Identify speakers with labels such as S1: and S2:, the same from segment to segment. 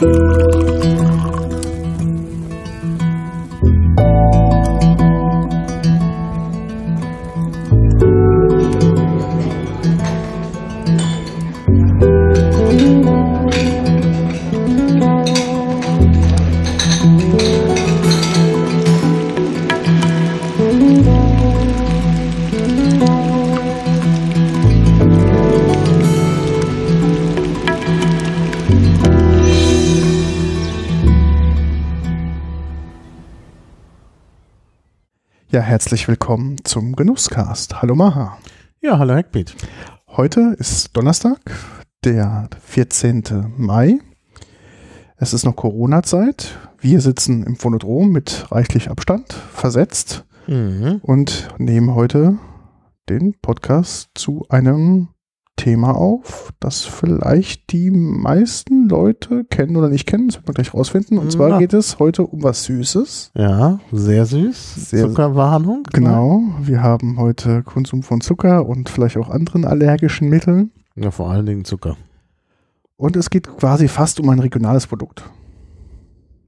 S1: Ja, herzlich willkommen zum Genusscast. Hallo Maha.
S2: Ja, hallo Hackbeat.
S1: Heute ist Donnerstag, der 14. Mai. Es ist noch Corona-Zeit. Wir sitzen im Phonodrom mit reichlich Abstand, versetzt
S2: Mhm.
S1: und nehmen heute den Podcast zu einem Thema auf, das vielleicht die meisten Leute kennen oder nicht kennen. Das wird man gleich rausfinden. Und zwar
S2: Na.
S1: geht es heute um was Süßes.
S2: Ja, sehr süß.
S1: Sehr-
S2: Zuckerwarnung.
S1: Genau. Wir haben heute Konsum von Zucker und vielleicht auch anderen allergischen Mitteln.
S2: Ja, vor allen Dingen Zucker.
S1: Und es geht quasi fast um ein regionales Produkt.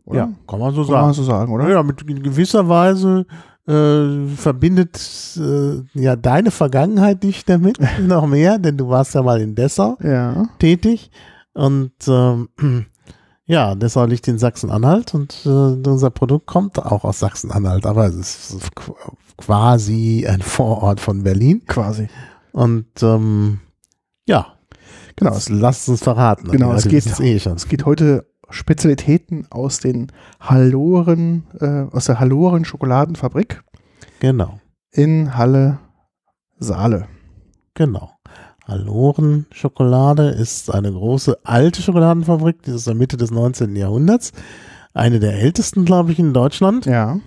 S1: Oder?
S2: Ja, kann man so
S1: Kann man
S2: sagen.
S1: so sagen, oder?
S2: Ja, mit in gewisser Weise äh, verbindet äh, ja deine Vergangenheit dich damit noch mehr, denn du warst ja mal in Dessau
S1: Ja.
S2: tätig und ähm, ja, Dessau liegt in Sachsen-Anhalt und äh, unser Produkt kommt auch aus Sachsen-Anhalt, aber es ist qu- quasi ein Vorort von Berlin
S1: Quasi.
S2: und ähm, ja,
S1: Genau. Es,
S2: lasst uns verraten.
S1: Genau,
S2: Die
S1: es geht-
S2: eh schon.
S1: es geht heute Spezialitäten aus den Halloren, äh, aus der Halloren Schokoladenfabrik
S2: Genau,
S1: in Halle Saale.
S2: genau. Halloren Schokolade ist eine große alte Schokoladenfabrik, die ist aus der Mitte des 19. Jahrhunderts. Eine der ältesten, glaube ich, in Deutschland.
S1: Ja.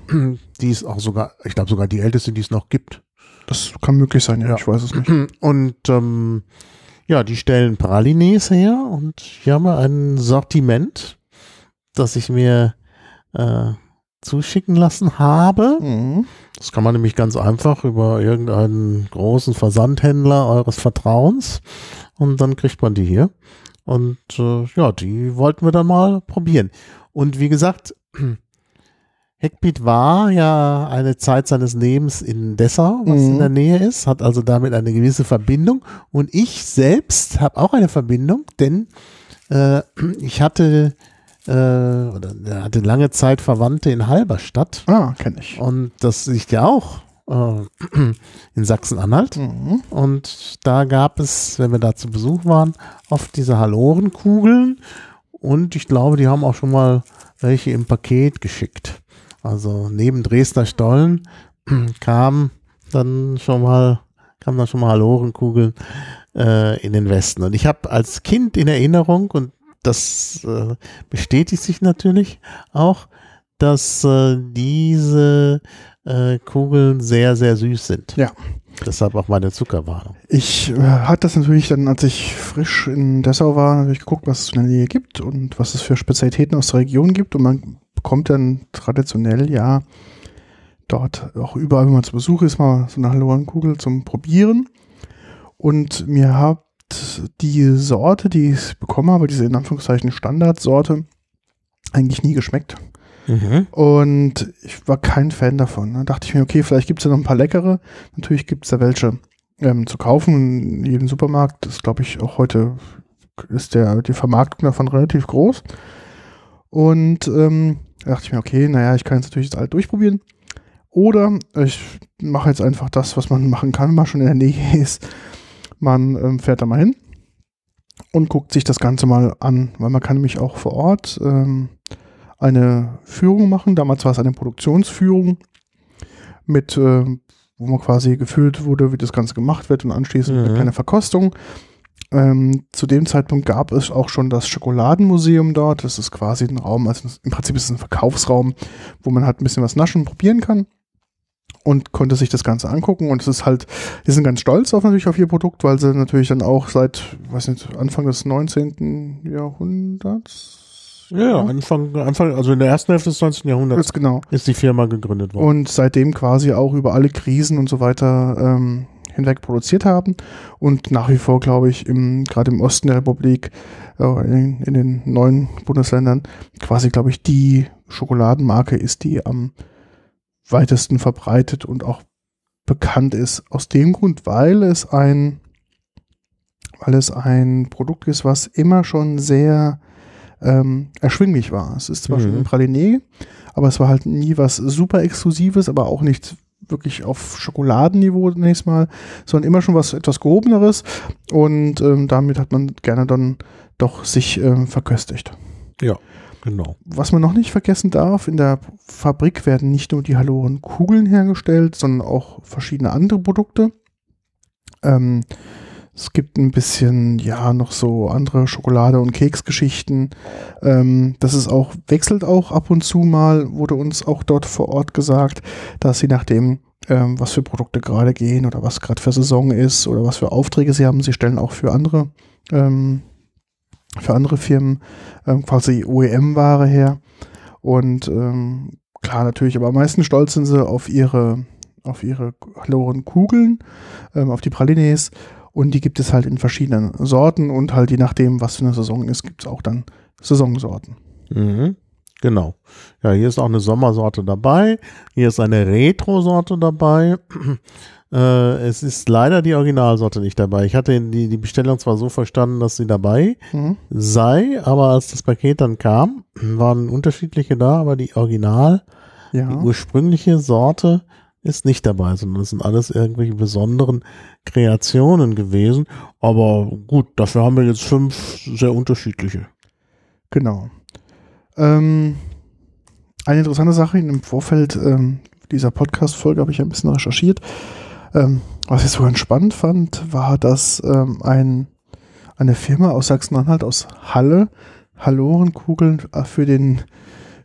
S2: Die ist auch sogar, ich glaube sogar die älteste, die es noch gibt.
S1: Das kann möglich sein, ja.
S2: Ja.
S1: Ich weiß es nicht.
S2: Und ähm, ja, die stellen Pralines her und hier haben wir ein Sortiment, das ich mir äh, zuschicken lassen habe.
S1: Mhm.
S2: Das kann man nämlich ganz einfach über irgendeinen großen Versandhändler eures Vertrauens und dann kriegt man die hier. Und äh, ja, die wollten wir dann mal probieren. Und wie gesagt, Heckbeat war ja eine Zeit seines Lebens in Dessau, was
S1: Mhm.
S2: in der Nähe ist, hat also damit eine gewisse Verbindung. Und ich selbst habe auch eine Verbindung, denn äh, ich hatte, äh, oder hatte lange Zeit Verwandte in Halberstadt.
S1: Ah, kenne ich.
S2: Und das liegt ja auch äh, in Sachsen-Anhalt.
S1: Mhm.
S2: Und da gab es, wenn wir da zu Besuch waren, oft diese Halorenkugeln. Und ich glaube, die haben auch schon mal welche im Paket geschickt. Also neben Dresdner Stollen kam dann schon mal, kam dann schon mal Halorenkugeln äh, in den Westen. Und ich habe als Kind in Erinnerung, und das äh, bestätigt sich natürlich auch, dass äh, diese äh, Kugeln sehr, sehr süß sind.
S1: Ja.
S2: Deshalb auch meine Zuckerwarnung.
S1: Ich äh, hatte das natürlich dann, als ich frisch in Dessau war, natürlich geguckt, was es in der Nähe gibt und was es für Spezialitäten aus der Region gibt. Und man bekommt dann traditionell ja dort auch überall, wenn man zu Besuch ist, mal so eine Hallorenkugel zum Probieren. Und mir hat die Sorte, die ich bekommen habe, diese in Anführungszeichen Standardsorte, eigentlich nie geschmeckt. Und ich war kein Fan davon. Da dachte ich mir, okay, vielleicht gibt es ja noch ein paar leckere. Natürlich gibt es da welche ähm, zu kaufen in jedem Supermarkt. Das glaube ich auch heute ist der, die Vermarktung davon relativ groß. Und ähm, da dachte ich mir, okay, naja, ich kann jetzt natürlich das alles durchprobieren. Oder ich mache jetzt einfach das, was man machen kann, wenn man schon in der Nähe ist. Man ähm, fährt da mal hin und guckt sich das Ganze mal an, weil man kann nämlich auch vor Ort ähm, eine Führung machen. Damals war es eine Produktionsführung mit, äh, wo man quasi gefühlt wurde, wie das Ganze gemacht wird und anschließend
S2: Mhm.
S1: eine kleine Verkostung. Ähm, zu dem Zeitpunkt gab es auch schon das Schokoladenmuseum dort. Das ist quasi ein Raum, also im Prinzip ist es ein Verkaufsraum, wo man halt ein bisschen was naschen und probieren kann. Und konnte sich das Ganze angucken. Und es ist halt, die sind ganz stolz auf natürlich auf ihr Produkt, weil sie natürlich dann auch seit, weiß nicht, Anfang des 19. Jahrhunderts.
S2: Ja, Anfang, Anfang, also in der ersten Hälfte des 19. Jahrhunderts
S1: Ist genau.
S2: ist die Firma gegründet worden.
S1: Und seitdem quasi auch über alle Krisen und so weiter ähm, hinweg produziert haben und nach wie vor, glaube ich, im, gerade im Osten der Republik, äh, in, in, den neuen Bundesländern, quasi, glaube ich, die Schokoladenmarke ist, die am weitesten verbreitet und auch bekannt ist. Aus dem Grund, weil es ein, weil es ein Produkt ist, was immer schon sehr ähm, erschwinglich war. Es ist zwar mhm. schon ein Praliné, aber es war halt nie was super Exklusives, aber auch nicht wirklich auf Schokoladenniveau zunächst mal, sondern immer schon was etwas gehobeneres und ähm, damit hat man gerne dann doch sich ähm, verköstigt.
S2: Ja, genau.
S1: Was man noch nicht vergessen darf, in der Fabrik werden nicht nur die Haloren-Kugeln hergestellt, sondern auch verschiedene andere Produkte. Ähm, es gibt ein bisschen, ja, noch so andere Schokolade- und Keksgeschichten. Ähm, das ist auch, wechselt auch ab und zu mal, wurde uns auch dort vor Ort gesagt, dass sie nachdem, ähm, was für Produkte gerade gehen oder was gerade für Saison ist oder was für Aufträge sie haben, sie stellen auch für andere, ähm, für andere Firmen ähm, quasi OEM-Ware her. Und ähm, klar, natürlich, aber am meisten stolz sind sie auf ihre, auf ihre Loren Kugeln, ähm, auf die Pralines und die gibt es halt in verschiedenen Sorten und halt je nachdem, was für eine Saison ist, gibt es auch dann Saisonsorten.
S2: Mhm. Genau. Ja, hier ist auch eine Sommersorte dabei. Hier ist eine Retro-Sorte dabei. Äh, es ist leider die Originalsorte nicht dabei. Ich hatte die, die Bestellung zwar so verstanden, dass sie dabei mhm. sei, aber als das Paket dann kam, waren unterschiedliche da, aber die Original, ja. die ursprüngliche Sorte ist nicht dabei, sondern es sind alles irgendwelche besonderen Kreationen gewesen. Aber gut, dafür haben wir jetzt fünf sehr unterschiedliche.
S1: Genau. Ähm, eine interessante Sache im Vorfeld ähm, dieser Podcast-Folge habe ich ein bisschen recherchiert. Ähm, was ich so ganz spannend fand, war, dass ähm, ein, eine Firma aus Sachsen-Anhalt, aus Halle, Hallorenkugeln für den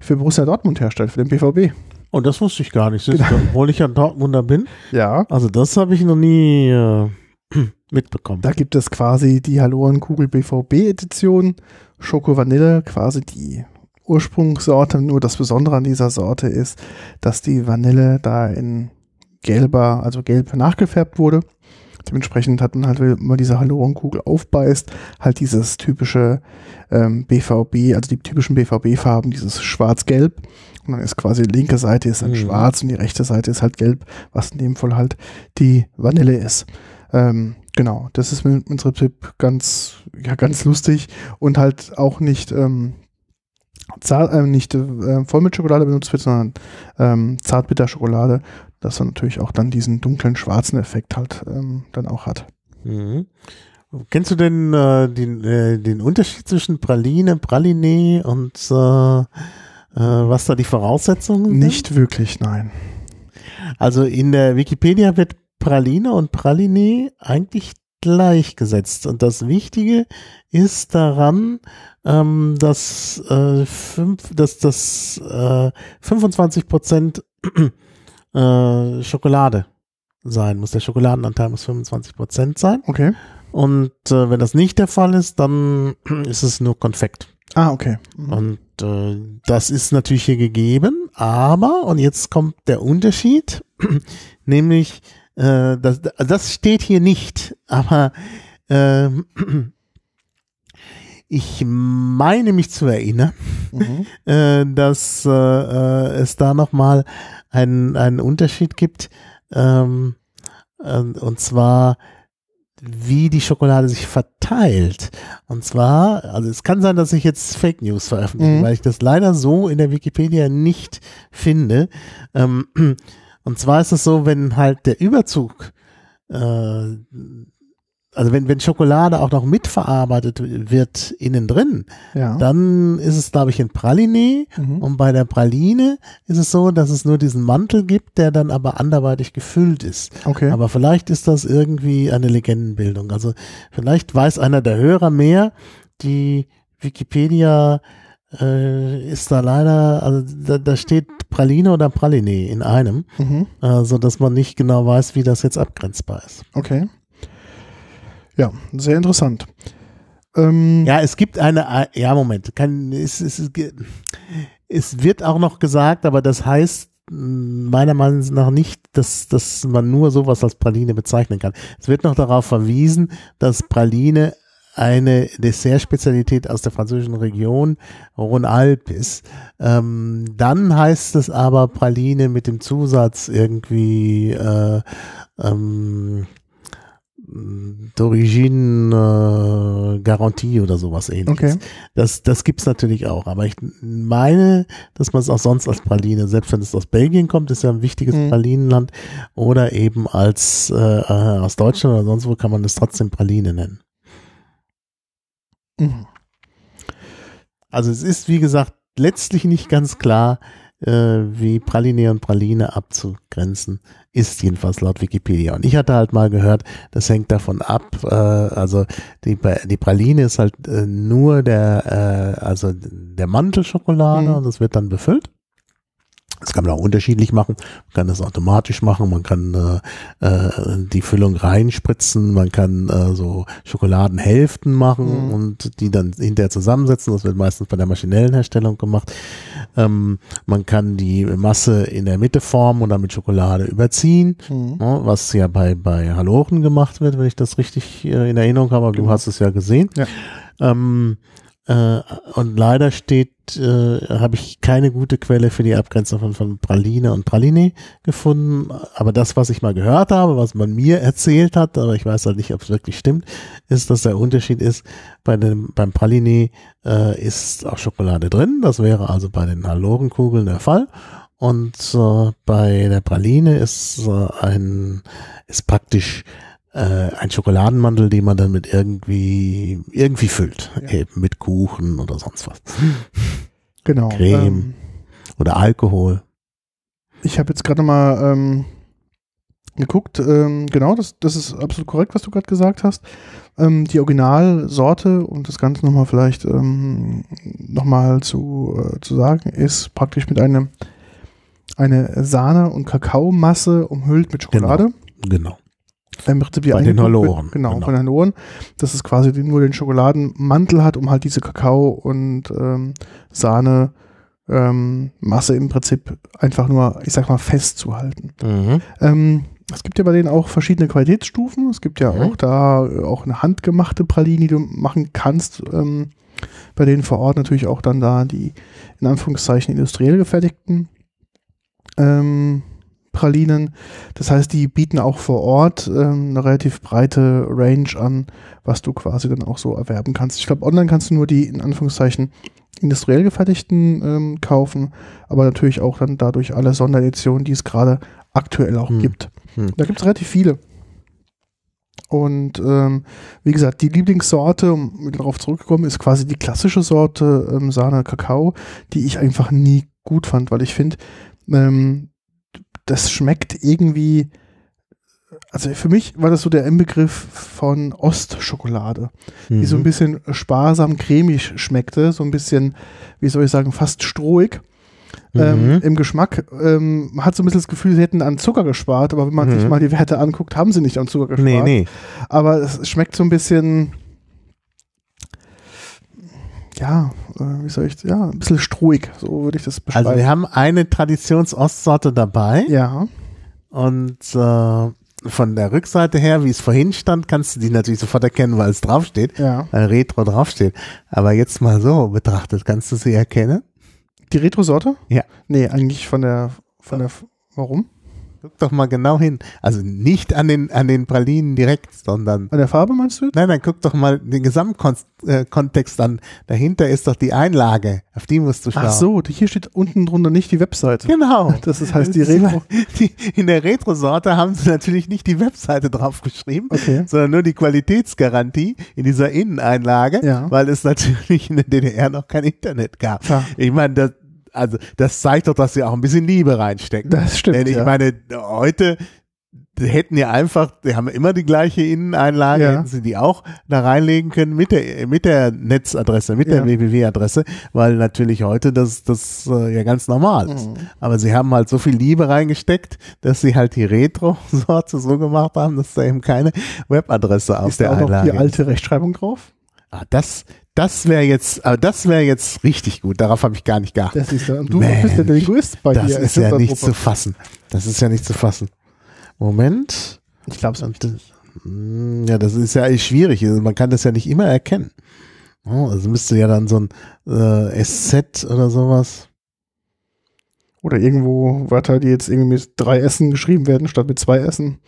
S1: für Borussia Dortmund herstellt, für den BVB.
S2: Oh, das wusste ich gar nicht, genau. obwohl ich ja Dortmunder bin.
S1: Ja.
S2: Also das habe ich noch nie äh, mitbekommen.
S1: Da gibt es quasi die Hallorenkugel BVB Edition, Schoko Vanille, quasi die Ursprungssorte. Nur das Besondere an dieser Sorte ist, dass die Vanille da in gelber, also gelb nachgefärbt wurde. Dementsprechend hat man halt, wenn man diese Hallorenkugel aufbeißt, halt dieses typische ähm, BVB, also die typischen BVB-Farben, dieses schwarz-gelb. Und dann ist quasi die linke Seite ist dann mhm. schwarz und die rechte Seite ist halt gelb, was in dem Fall halt die Vanille ist. Ähm, genau, das ist mit unserem Tipp ganz, ja, ganz lustig und halt auch nicht, ähm, zart, äh, nicht äh, Vollmilchschokolade benutzt wird, sondern ähm, Zartbitterschokolade, dass er natürlich auch dann diesen dunklen schwarzen Effekt halt ähm, dann auch hat.
S2: Mhm. Kennst du denn äh, den, äh, den Unterschied zwischen Praline, Praline und äh, äh, was da die Voraussetzungen sind?
S1: Nicht wirklich, nein.
S2: Also in der Wikipedia wird Praline und Praline eigentlich gleichgesetzt. Und das Wichtige ist daran, ähm, dass, äh, fünf, dass das äh, 25 Prozent äh, Schokolade sein muss. Der Schokoladenanteil muss 25 Prozent sein.
S1: Okay.
S2: Und äh, wenn das nicht der Fall ist, dann ist es nur Konfekt.
S1: Ah, okay.
S2: Mhm. Und äh, das ist natürlich hier gegeben, aber, und jetzt kommt der Unterschied, nämlich, äh, das, das steht hier nicht, aber äh, ich meine mich zu erinnern, mhm. äh, dass äh, äh, es da nochmal einen, einen Unterschied gibt, ähm, äh, und zwar wie die Schokolade sich verteilt. Und zwar, also es kann sein, dass ich jetzt Fake News veröffentliche, mhm. weil ich das leider so in der Wikipedia nicht finde. Ähm, und zwar ist es so, wenn halt der Überzug äh, also wenn, wenn Schokolade auch noch mitverarbeitet wird innen drin, ja. dann ist es, glaube ich, ein Praline. Mhm. Und bei der Praline ist es so, dass es nur diesen Mantel gibt, der dann aber anderweitig gefüllt ist.
S1: Okay.
S2: Aber vielleicht ist das irgendwie eine Legendenbildung. Also vielleicht weiß einer der Hörer mehr. Die Wikipedia äh, ist da leider, also da, da steht Praline oder Praline in einem, mhm. äh, so dass man nicht genau weiß, wie das jetzt abgrenzbar ist.
S1: Okay. Ja, sehr interessant. Ähm,
S2: ja, es gibt eine, ja, Moment, kann, es, es, es wird auch noch gesagt, aber das heißt meiner Meinung nach nicht, dass, dass man nur sowas als Praline bezeichnen kann. Es wird noch darauf verwiesen, dass Praline eine Dessertspezialität aus der französischen Region Rhône-Alpes ist. Ähm, dann heißt es aber Praline mit dem Zusatz irgendwie äh, ähm, d'origine äh, oder sowas ähnliches.
S1: Okay.
S2: Das, das gibt's natürlich auch. Aber ich meine, dass man es auch sonst als Praline, selbst wenn es aus Belgien kommt, ist ja ein wichtiges
S1: Mhm.
S2: Pralinenland, oder eben als äh, äh, aus Deutschland oder sonst wo kann man es trotzdem Praline nennen.
S1: Mhm.
S2: Also es ist, wie gesagt, letztlich nicht ganz klar, äh, wie Praline und Praline abzugrenzen ist, jedenfalls laut Wikipedia. Und ich hatte halt mal gehört, das hängt davon ab, äh, also die, die Praline ist halt äh, nur der, äh, also der Mantelschokolade
S1: Mhm.
S2: und das wird dann befüllt. Das kann man auch unterschiedlich machen. Man kann das automatisch machen. Man kann äh, äh, die Füllung reinspritzen. Man kann äh, so Schokoladenhälften machen
S1: Mhm.
S2: und die dann hinterher zusammensetzen. Das wird meistens bei der maschinellen Herstellung gemacht. Ähm, man kann die Masse in der Mitte formen und dann mit Schokolade überziehen.
S1: Mhm.
S2: Ja, was ja bei, bei Haloren gemacht wird, wenn ich das richtig äh, in Erinnerung habe. Aber Du
S1: Genau.
S2: hast es ja gesehen.
S1: Ja.
S2: Ähm, äh, und leider steht, äh, habe ich keine gute Quelle für die Abgrenzung von, von Praline und Praline gefunden. Aber das, was ich mal gehört habe, was man mir erzählt hat, aber ich weiß halt nicht, ob es wirklich stimmt, ist, dass der Unterschied ist, bei dem, beim Praline äh, ist auch Schokolade drin. Das wäre also bei den Halorenkugeln der Fall. Und äh, bei der Praline ist äh, ein, ist praktisch äh, ein Schokoladenmantel, den man dann mit irgendwie, irgendwie füllt.
S1: Ja.
S2: Eben mit Kuchen oder sonst was.
S1: Genau.
S2: Creme.
S1: Ähm,
S2: Oder Alkohol.
S1: ich habe jetzt gerade mal ähm, geguckt. Ähm, genau, das, das ist absolut korrekt, was du gerade gesagt hast. Ähm, die Originalsorte, um das Ganze nochmal vielleicht ähm, nochmal zu, äh, zu sagen, ist praktisch mit einem eine Sahne- und Kakaomasse umhüllt mit Schokolade.
S2: Genau.
S1: Im Prinzip
S2: Bei den. Haloren,
S1: Genau,
S2: genau.
S1: von den Haloren. Dass es quasi nur den Schokoladenmantel hat, um halt diese Kakao- und ähm, Sahne ähm, Masse im Prinzip einfach nur, ich sag mal, festzuhalten.
S2: Mhm.
S1: Ähm, es gibt ja bei denen auch verschiedene Qualitätsstufen. Es gibt ja
S2: Mhm.
S1: auch da äh, auch eine handgemachte Praline, die du machen kannst. Ähm, bei denen vor Ort natürlich auch dann da die in Anführungszeichen industriell gefertigten ähm, Pralinen. Das heißt, die bieten auch vor Ort ähm, eine relativ breite Range an, was du quasi dann auch so erwerben kannst. Ich glaube, online kannst du nur die in Anführungszeichen industriell gefertigten ähm, kaufen, aber natürlich auch dann dadurch alle Sondereditionen, die es gerade aktuell auch
S2: Hm.
S1: gibt.
S2: Hm.
S1: Da gibt es relativ viele. Und ähm, wie gesagt, die Lieblingssorte, um darauf zurückzukommen, ist quasi die klassische Sorte ähm, Sahne Kakao, die ich einfach nie gut fand, weil ich finde, ähm, das schmeckt irgendwie, also für mich war das so der Inbegriff von Ostschokolade, die so ein
S2: Mhm.
S1: bisschen sparsam cremig schmeckte, so ein bisschen, wie soll ich sagen, fast strohig. Ähm,
S2: Mhm.
S1: Im Geschmack ähm, man hat so ein bisschen das Gefühl, sie hätten an Zucker gespart, aber wenn man sich
S2: Mhm.
S1: mal die Werte anguckt, haben sie nicht an Zucker gespart.
S2: Nee, nee.
S1: Aber es schmeckt so ein bisschen, ja, äh, wie soll ich, ja, ein bisschen strohig, so würde ich das beschreiben.
S2: Also wir haben eine Traditions-Ostsorte dabei
S1: ja,
S2: und äh, von der Rückseite her, wie es vorhin stand, kannst du die natürlich sofort erkennen, weil es draufsteht,
S1: ja.
S2: weil Retro draufsteht. Aber jetzt mal so betrachtet, kannst du sie erkennen?
S1: Die Retro-Sorte?
S2: Ja.
S1: Nee, eigentlich von der, von der, warum?
S2: Guck doch mal genau hin. Also nicht an den, an den Pralinen direkt, sondern
S1: An der Farbe meinst du?
S2: Nein, dann guck doch mal den Gesamtkontext an. Dahinter ist doch die Einlage. Auf die musst du schauen.
S1: Ach so, hier steht unten drunter nicht die Webseite.
S2: Genau.
S1: Das ist, heißt die Retro.
S2: Die, in der Retro-Sorte haben sie natürlich nicht die Webseite draufgeschrieben,
S1: Okay.
S2: sondern nur die Qualitätsgarantie in dieser Inneneinlage,
S1: Ja.
S2: weil es natürlich in der DDR noch kein Internet gab.
S1: Klar.
S2: Ich meine, das, also das zeigt doch, dass sie auch ein bisschen Liebe reinstecken.
S1: Das stimmt,
S2: Denn ich
S1: ja.
S2: meine, heute hätten ja einfach, die haben immer die gleiche Inneneinlage,
S1: Ja.
S2: hätten sie die auch da reinlegen können mit der, mit der Netzadresse, mit der
S1: Ja.
S2: www-Adresse, weil natürlich heute das, das äh, ja ganz normal ist.
S1: Mhm.
S2: Aber sie haben halt so viel Liebe reingesteckt, dass sie halt die Retro-Sorte so gemacht haben, dass da eben keine Webadresse auf
S1: Ist da
S2: der
S1: auch noch
S2: Einlage
S1: die alte Rechtschreibung drauf?
S2: Ah, das, das wäre jetzt, aber das wäre jetzt richtig gut. Darauf habe ich gar nicht geachtet.
S1: Das ist du
S2: Mensch,
S1: bist ja der Linguist bei
S2: Das
S1: dir.
S2: ist
S1: in
S2: ja nicht zu fassen. Das ist ja nicht zu fassen. Moment.
S1: Ich glaube es
S2: mm, Ja, das ist ja schwierig. Also Man kann das ja nicht immer erkennen. Oh, Also müsste ja dann so ein äh, SZ oder sowas.
S1: Oder irgendwo Wörter, die jetzt irgendwie mit drei Essen geschrieben werden, statt mit zwei Essen.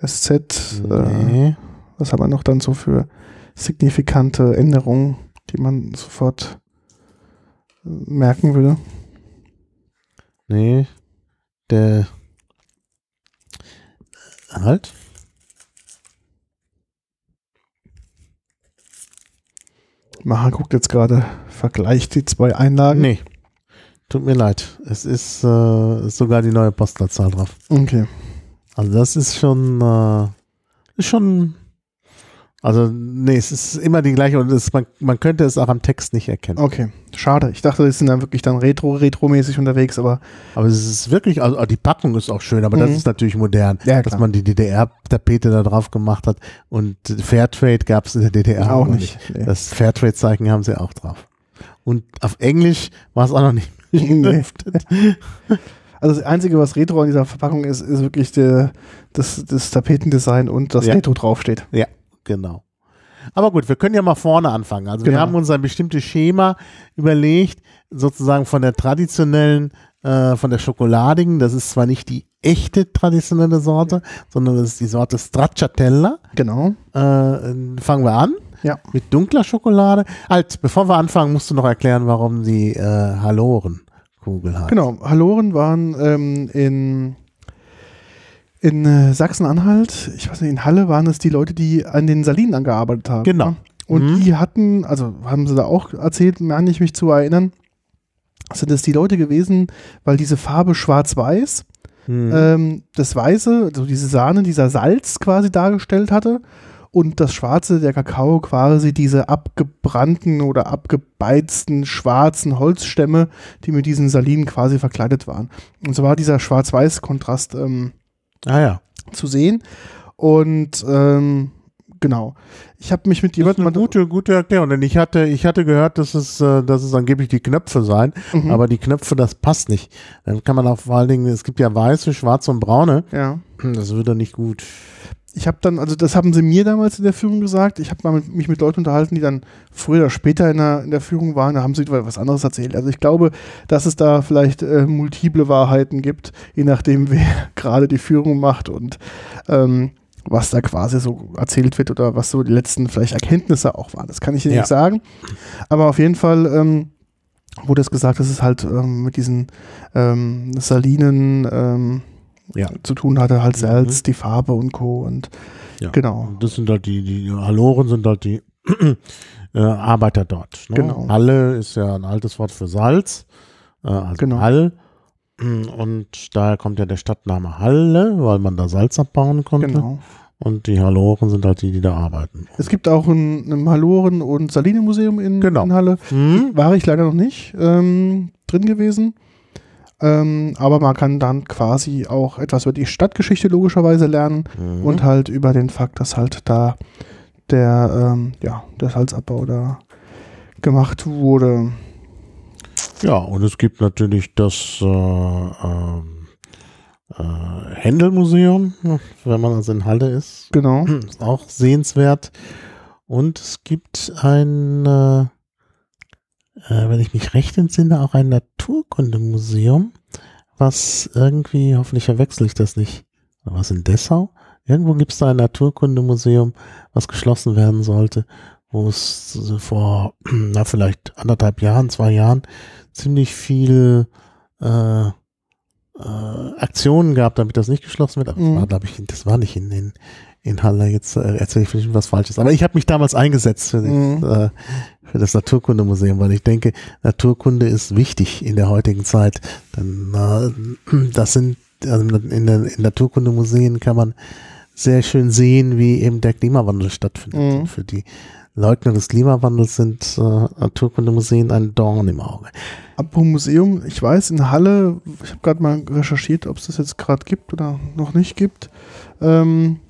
S1: SZ, äh,
S2: Nee.
S1: was haben wir noch dann so für signifikante Änderungen, die man sofort äh, merken würde?
S2: Nee. Der. Halt.
S1: Macher guckt jetzt gerade, vergleicht die zwei Einlagen.
S2: Nee. Tut mir leid. Es ist, äh, ist sogar die neue Postleitzahl drauf.
S1: Okay.
S2: Also das ist schon, äh, ist schon, also nee, es ist immer die gleiche und es, man, man könnte es auch am Text nicht erkennen.
S1: Okay. Schade. Ich dachte, die sind dann wirklich dann retro, retromäßig unterwegs, aber
S2: Aber es ist wirklich, also die Packung ist auch schön, aber das
S1: Mhm.
S2: ist natürlich modern,
S1: Ja,
S2: dass man die DDR-Tapete da drauf gemacht hat und Fairtrade gab es in der DDR
S1: auch nicht. Nee.
S2: Das Fairtrade-Zeichen haben sie auch drauf. Und auf Englisch war es auch noch nicht beschriftet.
S1: Also das Einzige, was Retro an dieser Verpackung ist, ist wirklich der, das, das Tapetendesign und das
S2: Ja.
S1: Retro draufsteht.
S2: Ja, genau. Aber gut, wir können ja mal vorne anfangen. Also wir
S1: Genau.
S2: haben uns ein bestimmtes Schema überlegt, sozusagen von der traditionellen, äh, von der schokoladigen, das ist zwar nicht die echte traditionelle Sorte, sondern das ist die Sorte Stracciatella.
S1: Genau.
S2: Äh, fangen wir an
S1: Ja.
S2: mit dunkler Schokolade. Halt, bevor wir anfangen, musst du noch erklären, warum die äh, Halorenkugel hat.
S1: Genau. Haloren waren ähm, in, in äh, Sachsen-Anhalt, ich weiß nicht, in Halle waren es die Leute, die an den Salinen angearbeitet haben.
S2: Genau.
S1: Ja? Und
S2: Mhm.
S1: die hatten, also haben sie da auch erzählt, meine ich mich zu erinnern, sind es die Leute gewesen, weil diese Farbe schwarz-weiß
S2: Hm.
S1: ähm, das Weiße, also diese Sahne, dieser Salz quasi dargestellt hatte und das Schwarze, der Kakao quasi diese abgebrannten oder abgebeizten schwarzen Holzstämme, die mit diesen Salinen quasi verkleidet waren. Und so war dieser Schwarz-Weiß-Kontrast ähm,
S2: ah ja.
S1: zu sehen. Und ähm, genau. Ich habe mich mit
S2: Das ist
S1: jemandem
S2: eine gute, gute Erklärung, denn ich hatte, ich hatte gehört, dass es, äh, dass es angeblich die Knöpfe seien,
S1: Mhm.
S2: aber die Knöpfe, das passt nicht. Dann kann man auch vor allen Dingen, es gibt ja weiße, schwarze und braune,
S1: ja.
S2: das würde nicht gut.
S1: Ich habe dann, also das haben sie mir damals in der Führung gesagt. Ich habe mal mit, mich mit Leuten unterhalten, die dann früher oder später in der, in der Führung waren. Da haben sie was anderes erzählt. Also ich glaube, dass es da vielleicht äh, multiple Wahrheiten gibt, je nachdem, wer gerade die Führung macht und ähm, was da quasi so erzählt wird oder was so die letzten vielleicht Erkenntnisse auch waren. Das kann ich Ihnen
S2: Ja.
S1: nicht sagen. Aber auf jeden Fall ähm, wurde es gesagt, dass es halt ähm, mit diesen ähm, Salinen ähm,
S2: Ja.
S1: zu tun hatte, halt Salz,
S2: Mhm.
S1: die Farbe und Co. Und
S2: Ja.
S1: genau.
S2: Das sind halt die, die Haloren sind halt die äh, Arbeiter dort. Ne?
S1: Genau.
S2: Halle ist ja ein altes Wort für Salz, äh, also
S1: Genau.
S2: Hall. Und daher kommt ja der Stadtname Halle, weil man da Salz abbauen konnte.
S1: Genau.
S2: Und die Haloren sind halt die, die da arbeiten.
S1: Es gibt auch ein, ein Haloren- und Saline-Museum in,
S2: Genau.
S1: in Halle.
S2: Hm?
S1: War ich leider noch nicht ähm, drin gewesen. Ähm, aber man kann dann quasi auch etwas über die Stadtgeschichte logischerweise lernen
S2: Mhm.
S1: und halt über den Fakt, dass halt da der, ähm, ja, der Salzabbau da gemacht wurde.
S2: Ja, und es gibt natürlich das äh, ähm, äh, Händelmuseum, wenn man also in Halle ist.
S1: Genau.
S2: Ist auch sehenswert. Und es gibt ein, äh, äh, wenn ich mich recht entsinne, auch ein Naturkundemuseum, was irgendwie, hoffentlich verwechsel ich das nicht, was in Dessau? Irgendwo gibt es da ein Naturkundemuseum, was geschlossen werden sollte, wo es vor, na, vielleicht anderthalb Jahren, zwei Jahren ziemlich viel äh, äh, Aktionen gab, damit das nicht geschlossen wird. Aber
S1: Mhm.
S2: das war, glaube ich, das war nicht in, in, in Halle. Jetzt äh, erzähle ich vielleicht was Falsches. Aber ich habe mich damals eingesetzt für,
S1: Mhm.
S2: das, äh, für das Naturkundemuseum, weil ich denke, Naturkunde ist wichtig in der heutigen Zeit. Denn äh, das sind also in den in Naturkundemuseen kann man sehr schön sehen, wie eben der Klimawandel stattfindet.
S1: Mhm.
S2: Für die Leugner des Klimawandels sind äh, Naturkundemuseen ein Dorn im Auge.
S1: Apropos Museum, ich weiß, in Halle, ich habe gerade mal recherchiert, ob es das jetzt gerade gibt oder noch nicht gibt. Ähm,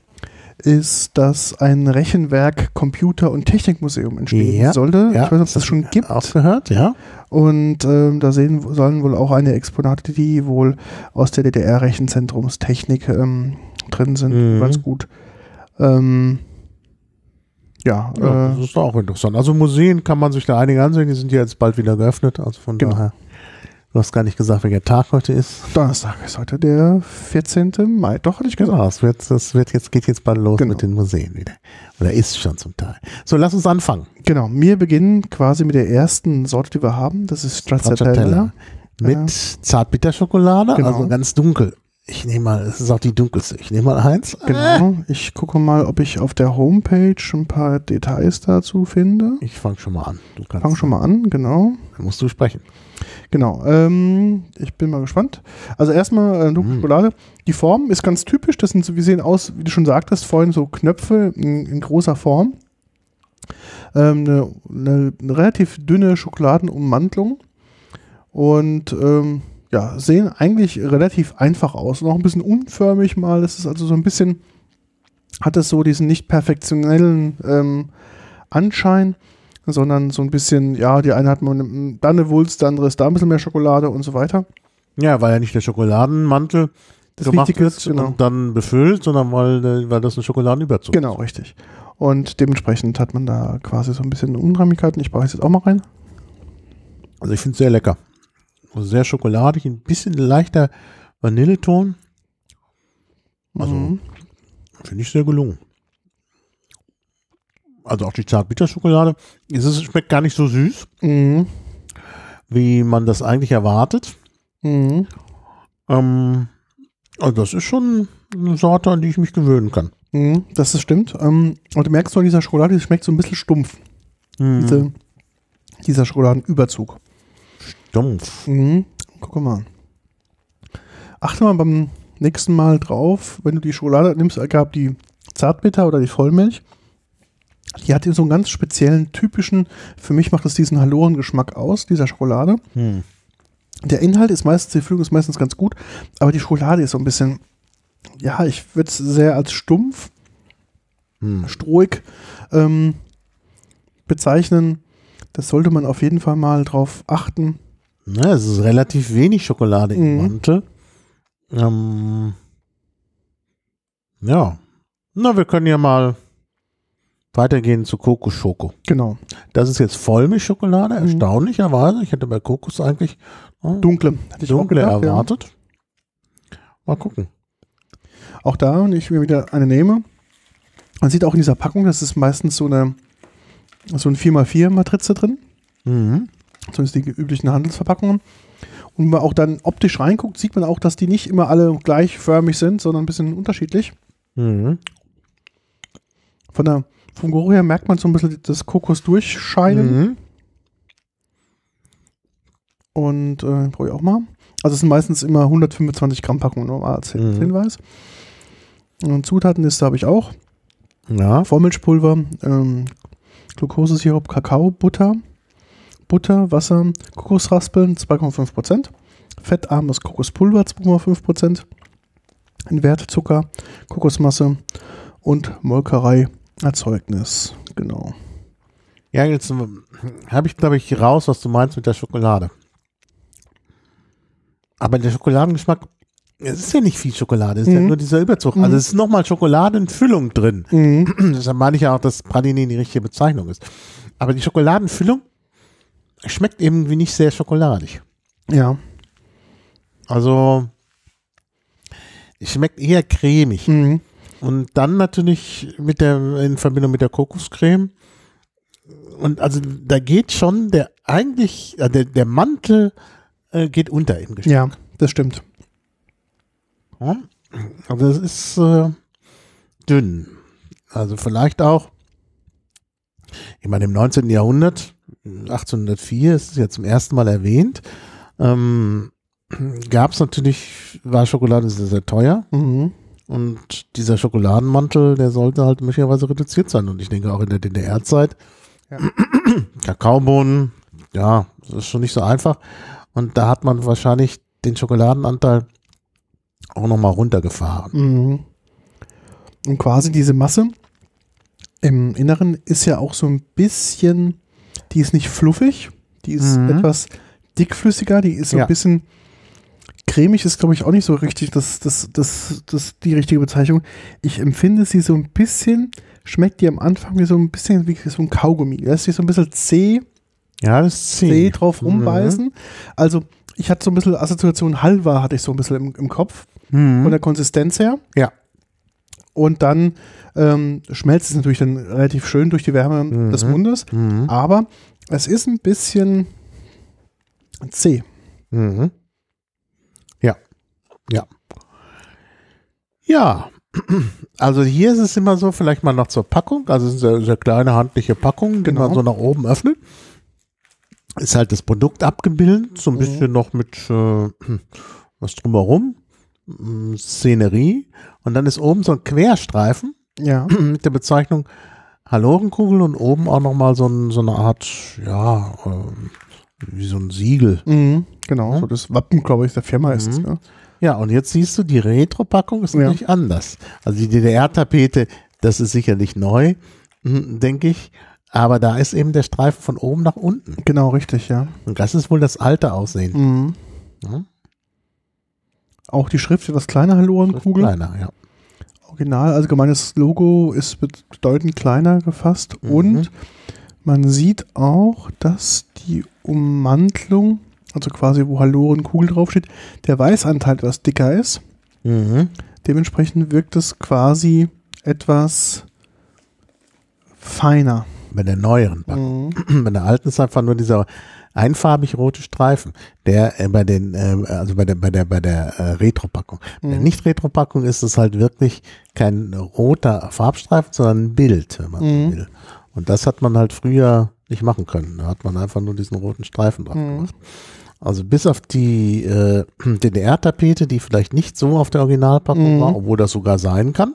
S1: ist, dass ein Rechenwerk Computer- und Technikmuseum entstehen
S2: Ja,
S1: sollte.
S2: ja,
S1: ich weiß nicht, ob es das schon gibt.
S2: Auch gehört, ja.
S1: Und ähm, da sehen, sollen wohl auch eine Exponate, die wohl aus der DDR-Rechenzentrumstechnik ähm, drin sind.
S2: Mhm.
S1: Ganz gut. Ähm, ja,
S2: ja
S1: äh,
S2: das ist auch interessant. Also Museen kann man sich da einige ansehen, die sind ja jetzt bald wieder geöffnet. Also von
S1: Genau.
S2: daher. Du hast gar nicht gesagt, welcher Tag heute ist.
S1: Donnerstag ist heute der 14. Mai. Doch, hatte ich gesagt.
S2: Genau, es wird, das wird jetzt, geht jetzt bald los
S1: Genau.
S2: mit den Museen wieder. Oder ist schon zum Teil. So, lass uns anfangen.
S1: Genau, wir beginnen quasi mit der ersten Sorte, die wir haben. Das ist Stracciatella.
S2: Stracciatella. Mit
S1: Ja.
S2: Zartbitterschokolade,
S1: Genau.
S2: also ganz dunkel. Ich nehme mal, es ist auch die dunkelste. Ich nehme mal eins.
S1: Genau. Ich gucke mal, ob ich auf der Homepage ein paar Details dazu finde.
S2: Ich fange schon mal an. Du kannst,
S1: Fang schon mal an, genau.
S2: Dann musst du sprechen.
S1: Genau. Ähm, ich bin mal gespannt. Also erstmal äh, dunkle
S2: Mm.
S1: Schokolade. Die Form ist ganz typisch. Das sind so, wir sehen aus, wie du schon sagtest, vorhin so Knöpfe in, in großer Form. Ähm, eine, eine, eine relativ dünne Schokoladenummantelung. Und ähm, ja, sehen eigentlich relativ einfach aus. Noch ein bisschen unförmig mal. Das ist also so ein bisschen, hat es so diesen nicht perfektionellen ähm, Anschein, sondern so ein bisschen, ja, die eine hat man da eine Wulst, der andere ist da ein bisschen mehr Schokolade und so weiter.
S2: Ja, weil ja nicht der Schokoladenmantel
S1: Das
S2: gemacht
S1: Wichtige
S2: wird
S1: ist, genau.
S2: und dann befüllt, sondern weil, äh, weil das ein Schokoladenüberzug
S1: Genau, richtig. Und dementsprechend hat man da quasi so ein bisschen Unreimigkeiten. Ich beiße jetzt auch mal rein.
S2: ist. Also ich finde es sehr lecker. Also sehr schokoladig, ein bisschen leichter Vanilleton. Also
S1: Mhm.
S2: finde ich sehr gelungen. Also auch die Zartbitterschokolade. Es ist- schmeckt gar nicht so süß,
S1: Mhm.
S2: wie man das eigentlich erwartet.
S1: Mhm.
S2: Ähm, also das ist schon eine Sorte, an die ich mich gewöhnen kann.
S1: Mhm. Das ist stimmt. Ähm, und du merkst nur, dieser Schokolade, die schmeckt so ein bisschen stumpf.
S2: Mhm.
S1: Diese, dieser Schokoladenüberzug.
S2: Dumpf.
S1: Mhm. Guck mal. Achte mal beim nächsten Mal drauf, wenn du die Schokolade nimmst, egal ob die Zartbitter oder die Vollmilch. Die hat so einen ganz speziellen, typischen, für mich macht es diesen Halorengeschmack aus, dieser Schokolade.
S2: Hm.
S1: Der Inhalt ist meistens, die Füllung ist meistens ganz gut, aber die Schokolade ist so ein bisschen, ja, ich würde es sehr als stumpf,
S2: Hm.
S1: strohig ähm, bezeichnen. Das sollte man auf jeden Fall mal drauf achten.
S2: Na, es ist relativ wenig Schokolade im
S1: Mhm.
S2: Mantel. Ähm, ja. Na, wir können ja mal weitergehen zu Kokosschoko.
S1: Genau.
S2: Das ist jetzt Vollmilchschokolade,
S1: Mhm.
S2: erstaunlicherweise. Ich hätte bei Kokos eigentlich äh,
S1: Dunkle. Hätte ich auch
S2: dunkle
S1: gedacht, ja.
S2: erwartet. Mal gucken.
S1: Auch da, wenn ich mir wieder eine nehme, man sieht auch in dieser Packung, das ist meistens so eine so ein 4x4 Matrize drin,
S2: Mhm.
S1: Zumindest die üblichen Handelsverpackungen. Und wenn man auch dann optisch reinguckt, sieht man auch, dass die nicht immer alle gleichförmig sind, sondern ein bisschen unterschiedlich.
S2: Mhm.
S1: Von der, vom Geruch her merkt man so ein bisschen das Kokos durchscheinen.
S2: Mhm.
S1: Und äh, brauche ich auch mal. Also es sind meistens immer 125 Gramm Packungen, nur mal als
S2: Mhm.
S1: Hinweis. Und Zutatenliste habe ich auch.
S2: Ja.
S1: Vollmilchpulver, ähm, Glukosesirup, Kakao, Butter, Wasser, Kokosraspeln 2,5%, fettarmes Kokospulver 2,5%, ein Wertzucker, Kokosmasse und Molkereierzeugnis. Genau.
S2: Ja, jetzt habe ich, glaube ich, raus, was du meinst mit der Schokolade. Aber der Schokoladengeschmack, es ist ja nicht viel Schokolade, es ist ja
S1: Mhm.
S2: nur dieser Überzug.
S1: Mhm.
S2: Also es ist nochmal Schokoladenfüllung drin.
S1: Mhm.
S2: Deshalb meine ich ja auch, dass Praline die richtige Bezeichnung ist. Aber die Schokoladenfüllung schmeckt irgendwie nicht sehr schokoladig.
S1: Ja.
S2: Also es schmeckt eher cremig.
S1: Mhm.
S2: Und dann natürlich mit der, in Verbindung mit der Kokoscreme. Und also da geht schon der eigentlich, äh, der, der Mantel äh, geht unter im Geschmack.
S1: Ja, das stimmt.
S2: Ja. Also es ist äh, dünn. Also vielleicht auch, ich meine im 19. Jahrhundert, 1804 ist es ja zum ersten Mal erwähnt, ähm, gab es natürlich, war Schokolade sehr, sehr teuer.
S1: Mhm.
S2: Und dieser Schokoladenmantel, der sollte halt möglicherweise reduziert sein. Und ich denke auch in der DDR-Zeit,
S1: Ja.
S2: Kakaobohnen, ja, das ist schon nicht so einfach. Und da hat man wahrscheinlich den Schokoladenanteil auch nochmal runtergefahren.
S1: Mhm. Und quasi diese Masse im Inneren ist ja auch so ein bisschen, die ist nicht fluffig, die ist
S2: Mhm.
S1: etwas dickflüssiger, die ist so
S2: Ja.
S1: ein bisschen cremig, ist glaube ich auch nicht so richtig das, das, das, das die richtige Bezeichnung. Ich empfinde sie so ein bisschen, schmeckt die am Anfang wie so ein bisschen wie so ein Kaugummi. Ist sie so ein bisschen zäh,
S2: Ja, das
S1: zäh
S2: zäh.
S1: drauf
S2: Mhm.
S1: rumbeißen. Also ich hatte so ein bisschen Assoziation Halva hatte ich so ein bisschen im, im Kopf
S2: Mhm.
S1: von der Konsistenz her.
S2: Ja.
S1: Und dann ähm, schmelzt es natürlich dann relativ schön durch die Wärme
S2: Mhm.
S1: des Mundes.
S2: Mhm.
S1: Aber es ist ein bisschen zäh.
S2: Mhm. Ja. Ja. Ja. Also hier ist es immer so, vielleicht mal noch zur Packung. Also es ist eine sehr kleine handliche Packung, die
S1: Genau.
S2: man so nach oben öffnet. Ist halt das Produkt abgebildet, so ein
S1: Mhm.
S2: bisschen noch mit äh, was drumherum, Szenerie. Und dann ist oben so ein Querstreifen
S1: Ja.
S2: mit der Bezeichnung Halorenkugel und oben auch nochmal so, ein, so eine Art, ja, ähm, wie so ein Siegel.
S1: Mhm, genau. So das Wappen, glaube ich, der Firma ist es.
S2: Mhm.
S1: Ja.
S2: Ja, und jetzt siehst du, die Retro-Packung ist
S1: Ja.
S2: natürlich anders. Also die DDR-Tapete, das ist sicherlich neu, hm, denke ich. Aber da ist eben der Streifen von oben nach unten.
S1: Genau, richtig, ja.
S2: Und das ist wohl das alte Aussehen.
S1: Mhm.
S2: Ja,
S1: Auch die Schrift etwas kleiner, Halorenkugel.
S2: Kleiner, ja.
S1: Original, allgemeines Logo ist bedeutend kleiner gefasst.
S2: Mhm.
S1: Und man sieht auch, dass die Ummantelung, also quasi wo Halorenkugel draufsteht, der Weißanteil etwas dicker ist.
S2: Mhm.
S1: Dementsprechend wirkt es quasi etwas feiner.
S2: Bei der neueren Packung.
S1: Mhm.
S2: Bei der alten ist einfach nur dieser einfarbig rote Streifen, der äh, bei den, äh, also bei der, bei der, bei der äh, Retro-Packung. Bei der
S1: Mhm.
S2: Nicht-Retro-Packung ist es halt wirklich kein roter Farbstreifen, sondern ein Bild, wenn man
S1: Mhm.
S2: so will. Und das hat man halt früher nicht machen können. Da hat man einfach nur diesen roten Streifen drauf
S1: Mhm.
S2: gemacht. Also bis auf die äh, DDR-Tapete, die vielleicht nicht so auf der Originalpackung
S1: Mhm.
S2: war, obwohl das sogar sein kann.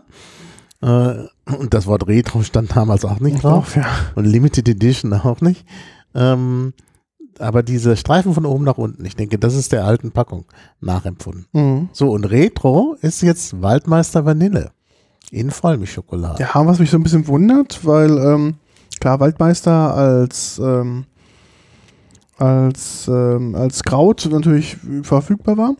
S2: Äh, und das Wort Retro stand damals auch nicht drauf.
S1: Drauf, ja.
S2: Und Limited Edition auch nicht. Ähm, aber diese Streifen von oben nach unten, ich denke, das ist der alten Packung nachempfunden.
S1: Mhm.
S2: So, und Retro ist jetzt Waldmeister Vanille in Vollmilchschokolade.
S1: Ja, was mich so ein bisschen wundert, weil ähm, klar, Waldmeister als, ähm, als, ähm, als Kraut natürlich verfügbar war.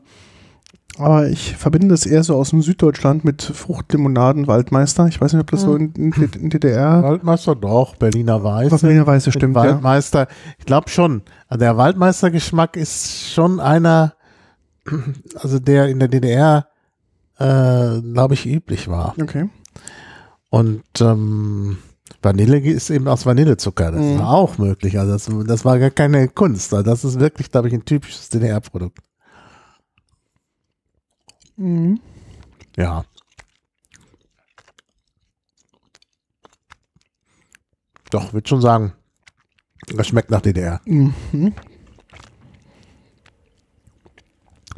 S1: Aber ich verbinde das eher so aus dem Süddeutschland mit Fruchtlimonaden, Waldmeister. Ich weiß nicht, ob das so in, in, in DDR
S2: Waldmeister doch, Berliner Weiß.
S1: was Berliner Weiße stimmt, ja.
S2: Waldmeister, ich glaube schon. Also der Waldmeister-Geschmack ist schon einer, also der in der DDR, äh, glaube ich, üblich war.
S1: Okay.
S2: Und ähm, Vanille ist eben aus Vanillezucker. Das
S1: Mhm.
S2: war auch möglich. Also das, das war gar keine Kunst. Das ist wirklich, glaube ich, ein typisches DDR-Produkt.
S1: Mhm.
S2: Ja. Doch, würde schon sagen, das schmeckt nach DDR.
S1: Mhm.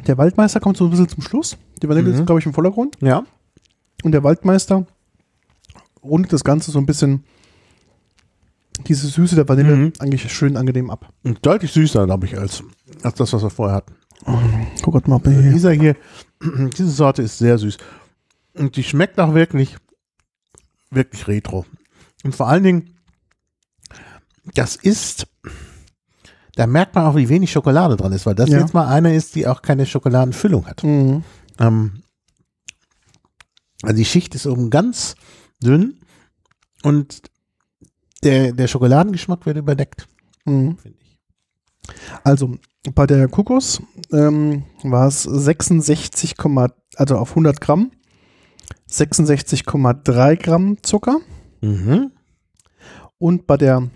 S1: Der Waldmeister kommt so ein bisschen zum Schluss. Die Vanille
S2: Mhm.
S1: ist, glaube ich, im Vordergrund.
S2: Ja.
S1: Und der Waldmeister rundet das Ganze so ein bisschen diese Süße der Vanille
S2: Mhm.
S1: eigentlich schön angenehm ab.
S2: Deutlich süßer, glaube ich, als, als das, was wir vorher hatten.
S1: Guck Gott mal,
S2: Also dieser hier, diese Sorte ist sehr süß. Und die schmeckt auch wirklich, wirklich retro. Und vor allen Dingen, das ist, da merkt man auch, wie wenig Schokolade dran ist, weil das
S1: Ja.
S2: jetzt mal eine ist, die auch keine Schokoladenfüllung hat.
S1: Mhm.
S2: Ähm, also die Schicht ist oben ganz dünn und der, der Schokoladengeschmack wird überdeckt,
S1: Mhm.
S2: finde ich.
S1: Also bei der Kokos ähm, war es 66, also auf 100 Gramm 66,3 Gramm Zucker
S2: Mhm.
S1: und bei der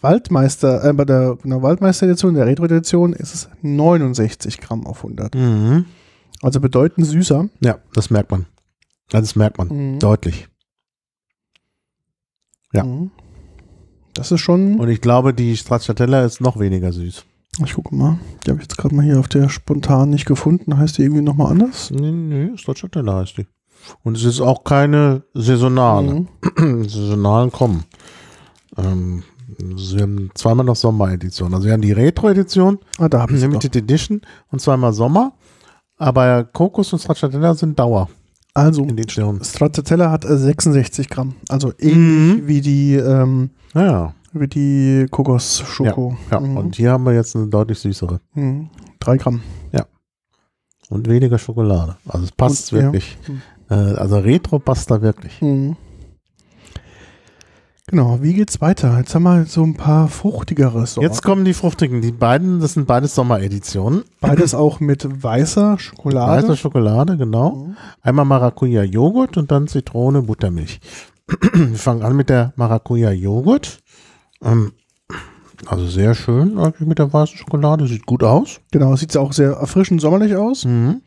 S1: Waldmeister, äh, bei der, genau, Waldmeister-Edition, der Retro-Edition ist es 69 Gramm auf 100.
S2: Mhm.
S1: Also bedeutend süßer.
S2: Ja, das merkt man. Das merkt man
S1: Mhm.
S2: deutlich. Ja.
S1: Das ist schon.
S2: Und ich glaube, die Stracciatella ist noch weniger süß.
S1: Ich gucke mal. Die habe ich jetzt gerade mal hier auf der spontan nicht gefunden. Heißt die irgendwie nochmal anders?
S2: Nee, nee, Stracciatella heißt die. Und es ist auch keine saisonale.
S1: Mhm.
S2: Saisonalen kommen. Ähm, sie haben zweimal noch Sommeredition. Also sie haben die Retro-Edition,
S1: Ah, da habe ich noch.
S2: Limited Edition und zweimal Sommer. Aber Kokos und Stracciatella sind Dauer.
S1: Also,
S2: in den Sternen.
S1: Stracciatella hat äh, 66 Gramm. Also ähnlich
S2: Mhm.
S1: wie die, ähm,
S2: Ja,
S1: wie die Kokos-Schoko.
S2: ja.
S1: Mhm.
S2: Und hier haben wir jetzt eine deutlich süßere.
S1: Mhm. Drei Gramm.
S2: Und weniger Schokolade. Also es passt
S1: Und, ja.
S2: wirklich.
S1: Mhm.
S2: Äh, also Retro passt da wirklich.
S1: Mhm. Genau, wie geht's weiter? Jetzt haben wir so ein paar fruchtigere Sorten.
S2: Jetzt kommen die fruchtigen. Die beiden, das sind beides Sommereditionen.
S1: Beides auch mit weißer Schokolade.
S2: Weiße Schokolade, genau.
S1: Mhm.
S2: Einmal Maracuja-Joghurt und dann Zitrone, Buttermilch. Wir fangen an mit der Maracuja-Joghurt. Ähm, also sehr schön eigentlich mit der weißen Schokolade. Sieht gut aus.
S1: Genau, sieht auch sehr erfrischend sommerlich aus.
S2: Mhm.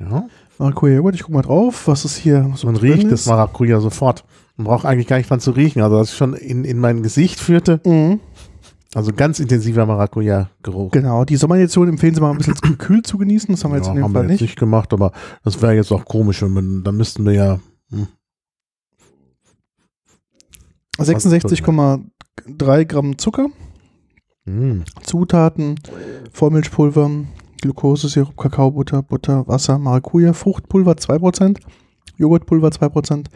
S2: Ja,
S1: Maracuja-Joghurt, ich guck mal drauf, was ist hier so
S2: man riecht
S1: ist.
S2: das Maracuja sofort. Man braucht eigentlich gar nicht dran zu riechen. Also, dass es schon in, in mein Gesicht führte.
S1: Mhm.
S2: Also, ganz intensiver Maracuja-Geruch.
S1: Genau, die Sommeredition empfehlen sie mal ein bisschen gekühlt zu genießen. Das haben wir jetzt
S2: Ja,
S1: in dem
S2: haben wir
S1: Fall
S2: jetzt
S1: nicht.
S2: nicht gemacht, aber das wäre jetzt auch komisch, wenn man, dann müssten wir ja. Hm.
S1: 66,3 Gramm Zucker,
S2: Hm.
S1: Zutaten, Vollmilchpulver, Glukosesirup, Kakaobutter, Butter, Wasser, Maracuja, Fruchtpulver 2%, Joghurtpulver 2%,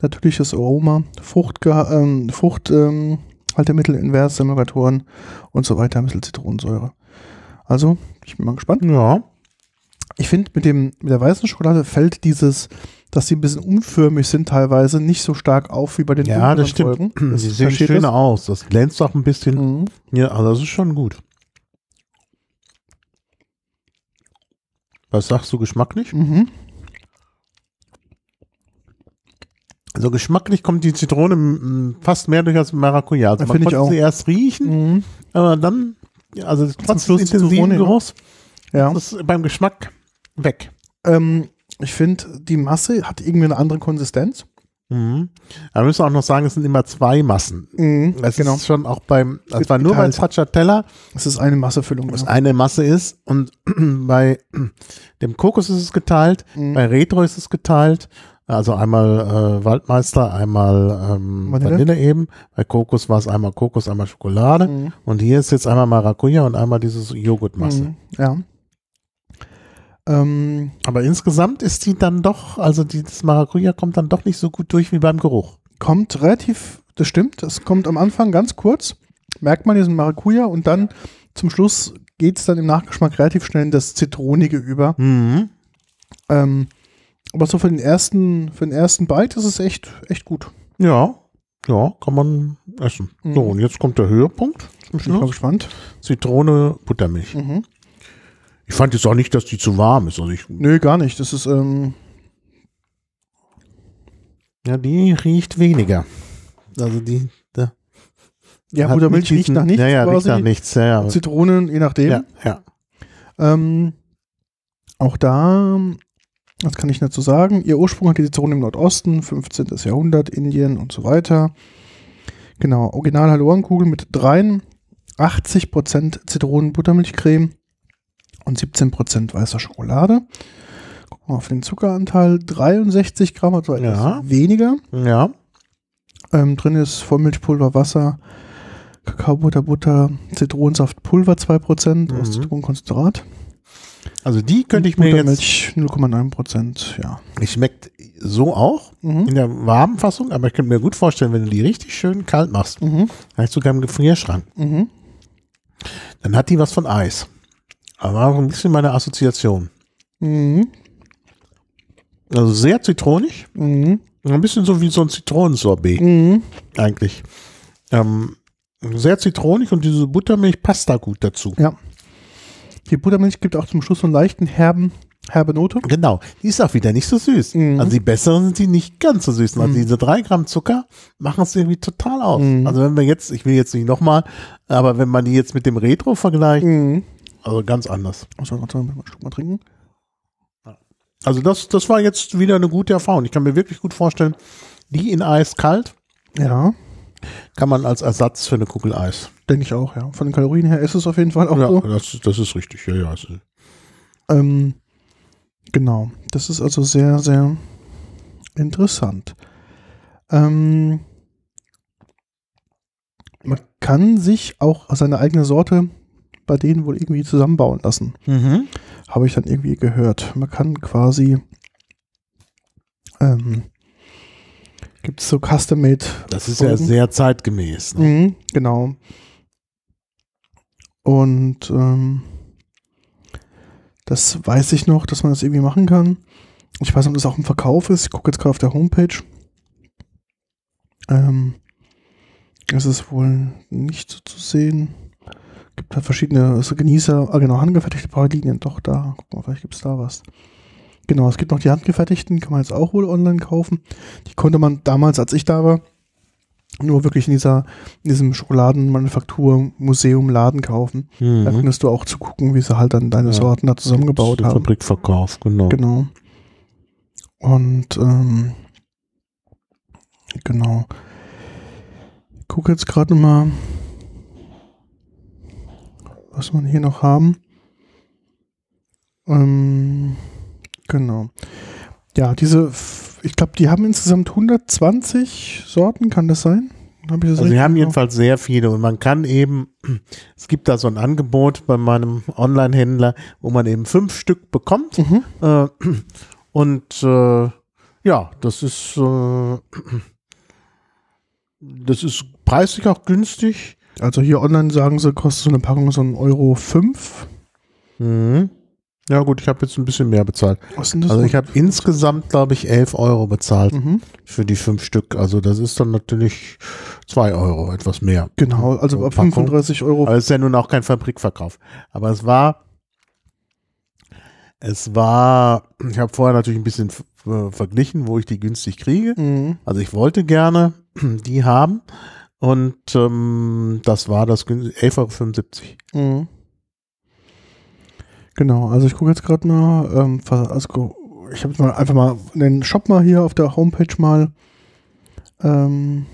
S1: natürliches Aroma, Fruchtge ähm, Frucht, ähm, Haltemittel, Invers, Emulgatoren und so weiter, ein bisschen Zitronensäure. Also, ich bin mal gespannt.
S2: Ja.
S1: Ich finde, mit, dem mit der weißen Schokolade fällt dieses, dass sie ein bisschen unförmig sind teilweise, nicht so stark auf wie bei den
S2: Ja, das stimmt.
S1: Folgen.
S2: Sie sehen schöner
S1: das?
S2: aus. Das glänzt auch ein bisschen.
S1: Mhm.
S2: Ja, also das ist schon gut. Was sagst du geschmacklich?
S1: Mhm.
S2: Also geschmacklich kommt die Zitrone m, fast mehr durch als Maracuja. Also man
S1: ich
S2: konnte
S1: auch.
S2: sie erst riechen,
S1: Mhm.
S2: aber dann, also trotz des intensiven
S1: Zitrone, ja.
S2: Geruchs,
S1: Ja.
S2: das ist beim Geschmack weg.
S1: Ähm, ich finde, die Masse hat irgendwie eine andere Konsistenz.
S2: Mhm. Aber wir müssen auch noch sagen, es sind immer zwei Massen.
S1: Mhm.
S2: Das
S1: genau.
S2: ist schon auch beim, das
S1: Wird
S2: war nur bei. Stracciatella,
S1: Es ist eine Massefüllung.
S2: was
S1: Ja.
S2: eine Masse ist und bei dem Kokos ist es geteilt,
S1: Mhm.
S2: bei Retro ist es geteilt, also einmal äh, Waldmeister, einmal ähm,
S1: Vanille.
S2: Vanille. eben, bei Kokos war es einmal Kokos, einmal Schokolade
S1: Mhm.
S2: und hier ist jetzt einmal Maracuja und einmal dieses Joghurtmasse.
S1: Mhm. Ja. Ähm,
S2: Aber insgesamt ist die dann doch, also die, das Maracuja kommt dann doch nicht so gut durch wie beim Geruch.
S1: kommt relativ, das stimmt, es kommt am Anfang ganz kurz, merkt man diesen Maracuja und dann zum Schluss geht es dann im Nachgeschmack relativ schnell in das Zitronige über.
S2: Mhm.
S1: Ähm, aber so für den ersten, für den ersten Bite ist es echt, echt gut.
S2: Ja, ja, kann man essen.
S1: Mhm.
S2: So, und jetzt kommt der Höhepunkt zum
S1: Bin ich
S2: Schluss.
S1: gespannt.
S2: Zitrone, Buttermilch.
S1: Mhm.
S2: Ich fand jetzt auch nicht, dass die zu warm ist. Also ich,
S1: Nö, gar nicht. Das ist, ähm,
S2: ja, die riecht weniger. Also die, da
S1: ja, Buttermilch riecht nach nichts
S2: Ja, ja, riecht nach nichts. Ja, ja.
S1: Zitronen, je nachdem.
S2: ja, ja.
S1: Ähm, auch da, was kann ich dazu sagen? Ihr Ursprung hat die Zitrone im Nordosten, 15. Jahrhundert, Indien und so weiter. Genau, original Hallorenkugel mit 83% Zitronen-Buttermilchcreme und 17% weißer Schokolade. Gucken wir auf den Zuckeranteil, 63 Gramm, also etwas
S2: Ja.
S1: weniger.
S2: ja.
S1: Ähm, drin ist Vollmilchpulver, Wasser, Kakaobutter, Butter, Zitronensaft, Pulver 2% aus
S2: Mhm.
S1: Zitronenkonzentrat.
S2: Also die könnte ich mir jetzt,
S1: Buttermilch 0,9%, ja.
S2: die schmeckt so auch
S1: Mhm.
S2: in der warmen Fassung, aber ich könnte mir gut vorstellen, wenn du die richtig schön kalt machst,
S1: Mhm.
S2: vielleicht sogar im Gefrierschrank,
S1: Mhm.
S2: dann hat die was von Eis. Aber auch ein bisschen meine Assoziation.
S1: Mhm.
S2: Also sehr zitronig,
S1: Mhm.
S2: ein bisschen so wie so ein Zitronensorbet
S1: Mhm.
S2: eigentlich. Ähm, sehr zitronig und diese Buttermilch passt da gut dazu.
S1: Ja. Die Buttermilch gibt auch zum Schluss so einen leichten herben, herbe Note.
S2: Genau, die ist auch wieder nicht so süß.
S1: Mhm.
S2: Also die besseren sind die nicht ganz so süß. Also
S1: Mhm.
S2: diese drei Gramm Zucker machen es irgendwie total aus.
S1: Mhm.
S2: Also wenn wir jetzt, ich will jetzt nicht nochmal, aber wenn man die jetzt mit dem Retro vergleicht,
S1: Mhm.
S2: also ganz anders.
S1: Also, warte, mal einen Schluck mal trinken.
S2: Also das, das war jetzt wieder eine gute Erfahrung. Ich kann mir wirklich gut vorstellen, die in Eis kalt
S1: Ja,
S2: kann man als Ersatz für eine Kugel Eis.
S1: Denke ich auch, ja. Von den Kalorien her ist es auf jeden Fall auch
S2: Ja,
S1: so.
S2: das, das ist richtig. Ja, ja.
S1: Ähm, genau. Das ist also sehr, sehr interessant. Ähm, man kann sich auch seine eigene Sorte bei denen wohl irgendwie zusammenbauen lassen.
S2: Mhm.
S1: Habe ich dann irgendwie gehört. Man kann quasi ähm, gibt es so Custom-Made.
S2: Das ist ja sehr zeitgemäß. Ne?
S1: Mhm, genau. Und ähm, das weiß ich noch, dass man das irgendwie machen kann. Ich weiß nicht, ob das auch im Verkauf ist. Ich gucke jetzt gerade auf der Homepage. Ähm, es ist wohl nicht so zu sehen. Gibt halt verschiedene so Genießer, ah genau, handgefertigte Pralinien, doch da. Guck mal, vielleicht gibt es da was. Genau, es gibt noch die handgefertigten, kann man jetzt auch wohl online kaufen. Die konnte man damals, als ich da war, nur wirklich in dieser, in diesem Schokoladenmanufaktur-Museum Laden kaufen. Da
S2: Mhm.
S1: konntest du auch zugucken, wie sie halt dann deine
S2: Ja.
S1: Sorten da zusammengebaut haben.
S2: Fabrikverkauf, genau.
S1: Genau. Und ähm, genau. Ich gucke jetzt gerade mal, was wir hier noch haben. Ähm, genau. Ja, diese, ich glaube, die haben insgesamt 120 Sorten, kann das sein? Hab ich das
S2: Also wir haben jedenfalls sehr viele und man kann eben, es gibt da so ein Angebot bei meinem Online-Händler, wo man eben fünf Stück bekommt.
S1: Mhm.
S2: Äh, und äh, ja, das ist äh, das ist preislich auch günstig.
S1: Also hier online sagen sie, kostet so eine Packung so ein Euro 5.
S2: Mhm. Ja gut, ich habe jetzt ein bisschen mehr bezahlt.
S1: Was sind das?
S2: Also ich habe insgesamt, glaube ich, 11 Euro bezahlt
S1: mhm.
S2: für die fünf Stück. Also das ist dann natürlich zwei Euro, etwas mehr.
S1: Genau, also
S2: Pro
S1: ab
S2: Packung.
S1: 35 Euro.
S2: Aber es ist ja nun auch kein Fabrikverkauf. Aber es war, es war, ich habe vorher natürlich ein bisschen verglichen, wo ich die günstig kriege.
S1: Mhm.
S2: Also ich wollte gerne die haben und ähm, das war das gün- 11,75 Euro.
S1: Mhm. Genau, also ich gucke jetzt gerade mal, ähm, also ich habe mal einfach mal den Shop mal hier auf der Homepage mal. Ähm,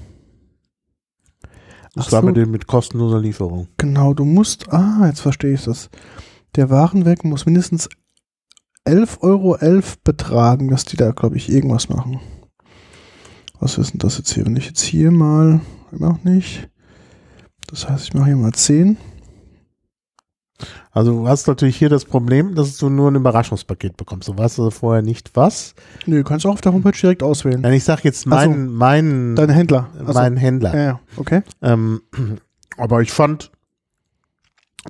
S2: Das war
S1: so.
S2: mit, dem, mit kostenloser Lieferung.
S1: genau, du musst, ah, jetzt verstehe ich das. Der Warenweg muss mindestens 11,11 Euro betragen, dass die da, glaube ich, irgendwas machen. Was ist denn das jetzt hier? Wenn ich jetzt hier mal, immer noch nicht. Das heißt, ich mache hier mal 10.
S2: Also du hast natürlich hier das Problem, dass du nur ein Überraschungspaket bekommst. Du weißt also vorher nicht was.
S1: Nö, kannst du auch auf der Homepage direkt auswählen.
S2: Nein, ich sag jetzt
S1: Ach so.
S2: mein, mein,
S1: Dein Händler. Ach so.
S2: mein Händler.
S1: Ja, okay.
S2: Ähm, aber ich fand,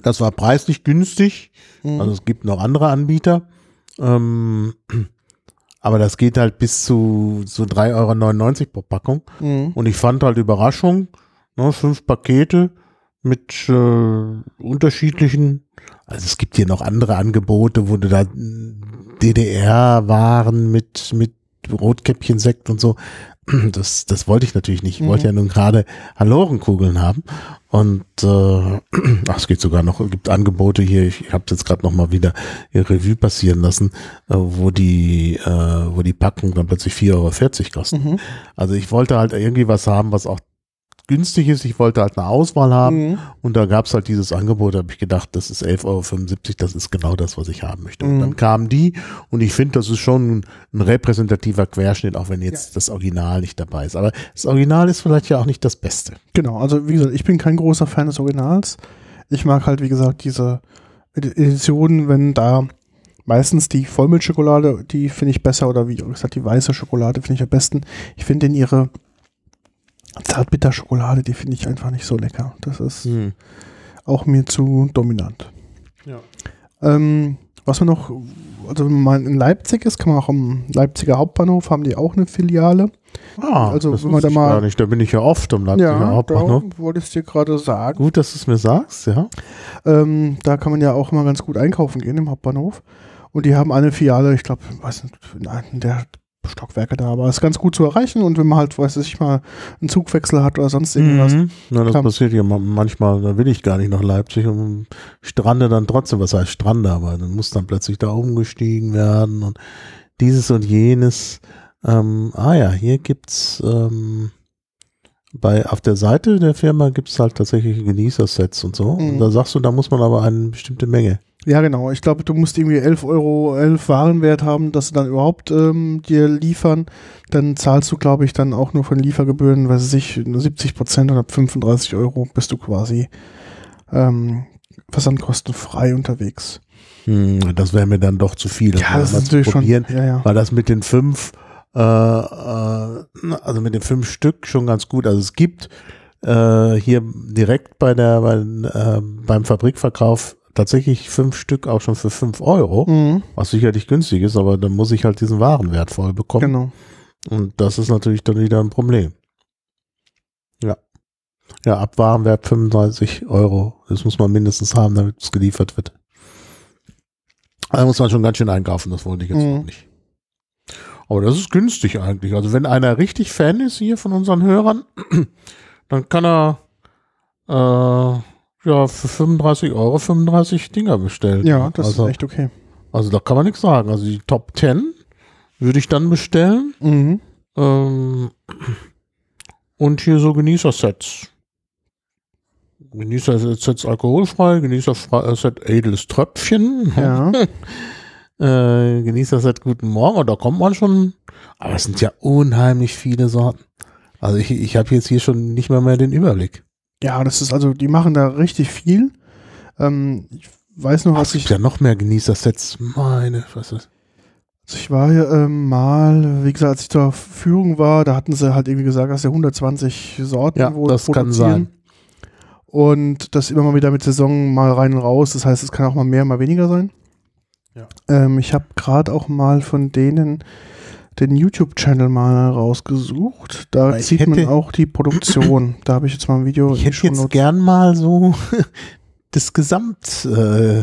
S2: das war preislich günstig.
S1: Mhm.
S2: Also es gibt noch andere Anbieter. Ähm, aber das geht halt bis zu so 3,99 Euro pro Packung.
S1: Mhm.
S2: Und ich fand halt Überraschung, ne, fünf Pakete mit äh, unterschiedlichen, also es gibt hier noch andere Angebote, wo du da DDR-Waren mit, mit Rotkäppchensekt und so. Das, das wollte ich natürlich nicht. Ich
S1: Mhm.
S2: wollte ja nun gerade Hallorenkugeln haben. Und äh, ach, es geht sogar noch, es gibt Angebote hier, ich habe jetzt gerade noch mal wieder Revue passieren lassen, äh, wo die, äh, wo die Packung dann plötzlich 4,40 Euro kostet.
S1: Mhm.
S2: Also ich wollte halt irgendwie was haben, was auch günstig ist. Ich wollte halt eine Auswahl haben
S1: Mhm.
S2: und da gab es halt dieses Angebot, da habe ich gedacht, das ist 11,75 Euro, das ist genau das, was ich haben möchte. Und
S1: Mhm.
S2: dann kamen die und ich finde, das ist schon ein, repräsentativer Querschnitt, auch wenn jetzt das Original nicht dabei ist. Aber das Original ist vielleicht ja auch nicht das Beste.
S1: Genau, also wie gesagt, ich bin kein großer Fan des Originals. Ich mag halt, wie gesagt, diese Edi- Editionen, wenn da meistens die Vollmilchschokolade, die finde ich besser, oder wie gesagt, die weiße Schokolade finde ich am besten. Ich finde in ihre Zartbitterschokolade, die finde ich einfach nicht so lecker. Das ist auch mir zu dominant.
S2: Ja.
S1: Ähm, was man noch, also wenn man in Leipzig ist, kann man auch am Leipziger Hauptbahnhof, haben die auch eine Filiale.
S2: Ah,
S1: Also,
S2: das
S1: wenn man da
S2: ich
S1: mal-
S2: gar nicht. Da bin ich ja oft am Leipziger
S1: da
S2: Hauptbahnhof.
S1: wollte ich dir gerade sagen.
S2: Gut, dass du es mir sagst, ja.
S1: Ähm, da kann man ja auch immer ganz gut einkaufen gehen im Hauptbahnhof. Und die haben eine Filiale, ich glaube, weiß nicht, in einem der Stockwerke da, aber ist ganz gut zu erreichen. Und wenn man halt, weiß ich mal, einen Zugwechsel hat oder sonst irgendwas.
S2: Mhm. Na, das
S1: Klar.
S2: passiert ja ma- manchmal, da will ich gar nicht nach Leipzig und strande dann trotzdem, was heißt strande, aber dann muss dann plötzlich da umgestiegen werden und dieses und jenes. Ähm, ah ja, hier gibt's ähm, bei auf der Seite der Firma gibt's halt tatsächlich Genießersets und so.
S1: Mhm.
S2: Und da sagst du, da muss man aber eine bestimmte Menge.
S1: Ja, genau. Ich glaube, du musst irgendwie 11 Euro, 11 Warenwert haben, dass sie dann überhaupt ähm, dir liefern. Dann zahlst du, glaube ich, dann auch nur von Liefergebühren, weiß ich, nur 70 Prozent oder ab 35 Euro bist du quasi ähm, versandkostenfrei unterwegs.
S2: Hm, das wäre mir dann doch zu viel.
S1: Ja, das ist natürlich schon.
S2: probieren,
S1: Ja, ja.
S2: Weil das mit den fünf äh, äh, also mit den fünf Stück schon ganz gut. Also es gibt äh, hier direkt bei der bei, äh, beim Fabrikverkauf tatsächlich fünf Stück auch schon für fünf Euro,
S1: Mhm.
S2: was sicherlich günstig ist, aber dann muss ich halt diesen Warenwert voll bekommen.
S1: Genau.
S2: Und das ist natürlich dann wieder ein Problem. Ja. Ja, ab Warenwert 35 Euro. Das muss man mindestens haben, damit es geliefert wird. Da muss man schon ganz schön einkaufen, das wollte ich jetzt
S1: Mhm.
S2: noch nicht. Aber das ist günstig eigentlich. Also wenn einer richtig Fan ist hier von unseren Hörern, dann kann er äh, ja für 35 Euro 35 Dinger bestellen.
S1: Ja, das
S2: also,
S1: ist echt okay.
S2: also da kann man nichts sagen. Also die Top 10 würde ich dann bestellen.
S1: Mhm.
S2: Ähm, und hier so Genießersets. Genießersets alkoholfrei, Genießerset edles Tröpfchen,
S1: Ja.
S2: äh, Genießerset guten Morgen. Und da kommt man schon, aber es sind ja unheimlich viele Sorten. Also ich, ich habe jetzt hier schon nicht mehr mehr den Überblick.
S1: ja, das ist also, die machen da richtig viel. Ähm, ich weiß noch, was ich,
S2: ja noch mehr Genießersets. Meine, was ist
S1: also ich war hier ähm, mal, wie gesagt, als ich zur Führung war, da hatten sie halt irgendwie gesagt, dass sie 120 Sorten
S2: Ja,
S1: wohl
S2: das kann sein.
S1: Und das immer mal wieder mit Saison mal rein und raus. Das heißt, es kann auch mal mehr, mal weniger sein.
S2: Ja.
S1: Ähm, ich habe gerade auch mal von denen den YouTube-Channel mal rausgesucht. Da sieht man
S2: hätte-
S1: auch die Produktion. da habe ich jetzt mal ein Video.
S2: Ich hätte jetzt gern mal so das Gesamt, äh,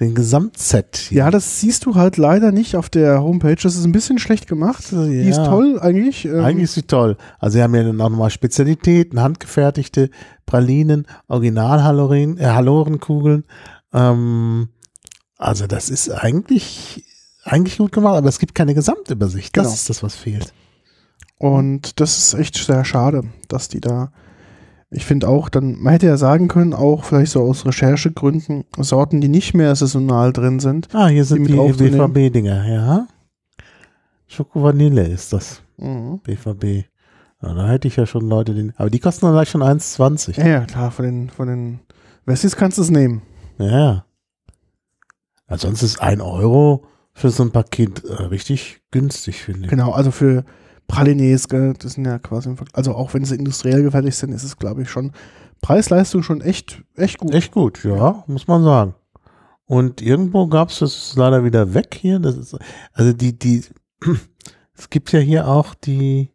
S2: den Gesamtset. hier.
S1: Ja, das siehst du halt leider nicht auf der Homepage. Das ist ein bisschen schlecht gemacht. Die ist
S2: Ja.
S1: toll eigentlich. Ähm,
S2: Eigentlich ist sie toll. Also sie haben ja dann auch nochmal Spezialitäten, handgefertigte Pralinen, Original-Haloren, äh, Halorenkugeln. Ähm, also das ist eigentlich, eigentlich gut gemacht, aber es gibt keine Gesamtübersicht. Das
S1: Genau.
S2: ist das, was fehlt.
S1: Und das ist echt sehr schade, dass die da. Ich finde auch, dann, man hätte ja sagen können, auch vielleicht so aus Recherchegründen, Sorten, die nicht mehr saisonal drin sind.
S2: Ah, hier sind die
S1: aufzunehmen.
S2: BVB-Dinger, ja. Schoko-Vanille ist das.
S1: Mhm.
S2: BVB. Ja, da hätte ich ja schon Leute, den, aber die kosten dann gleich schon 1,20.
S1: Ja, ja, klar, von den, von den Wessis kannst du es nehmen.
S2: Ja. Ja. Ansonsten ist ein Euro für so ein Paket äh, richtig günstig, finde ich.
S1: Genau, also für Pralines, gell, das sind ja quasi, also auch wenn sie industriell gefertigt sind, ist es, glaube ich, schon Preis-Leistung schon echt, echt gut.
S2: Echt gut, ja, muss man sagen. Und irgendwo gab es, das leider wieder weg hier. Das ist, also die, die, es gibt ja hier auch die,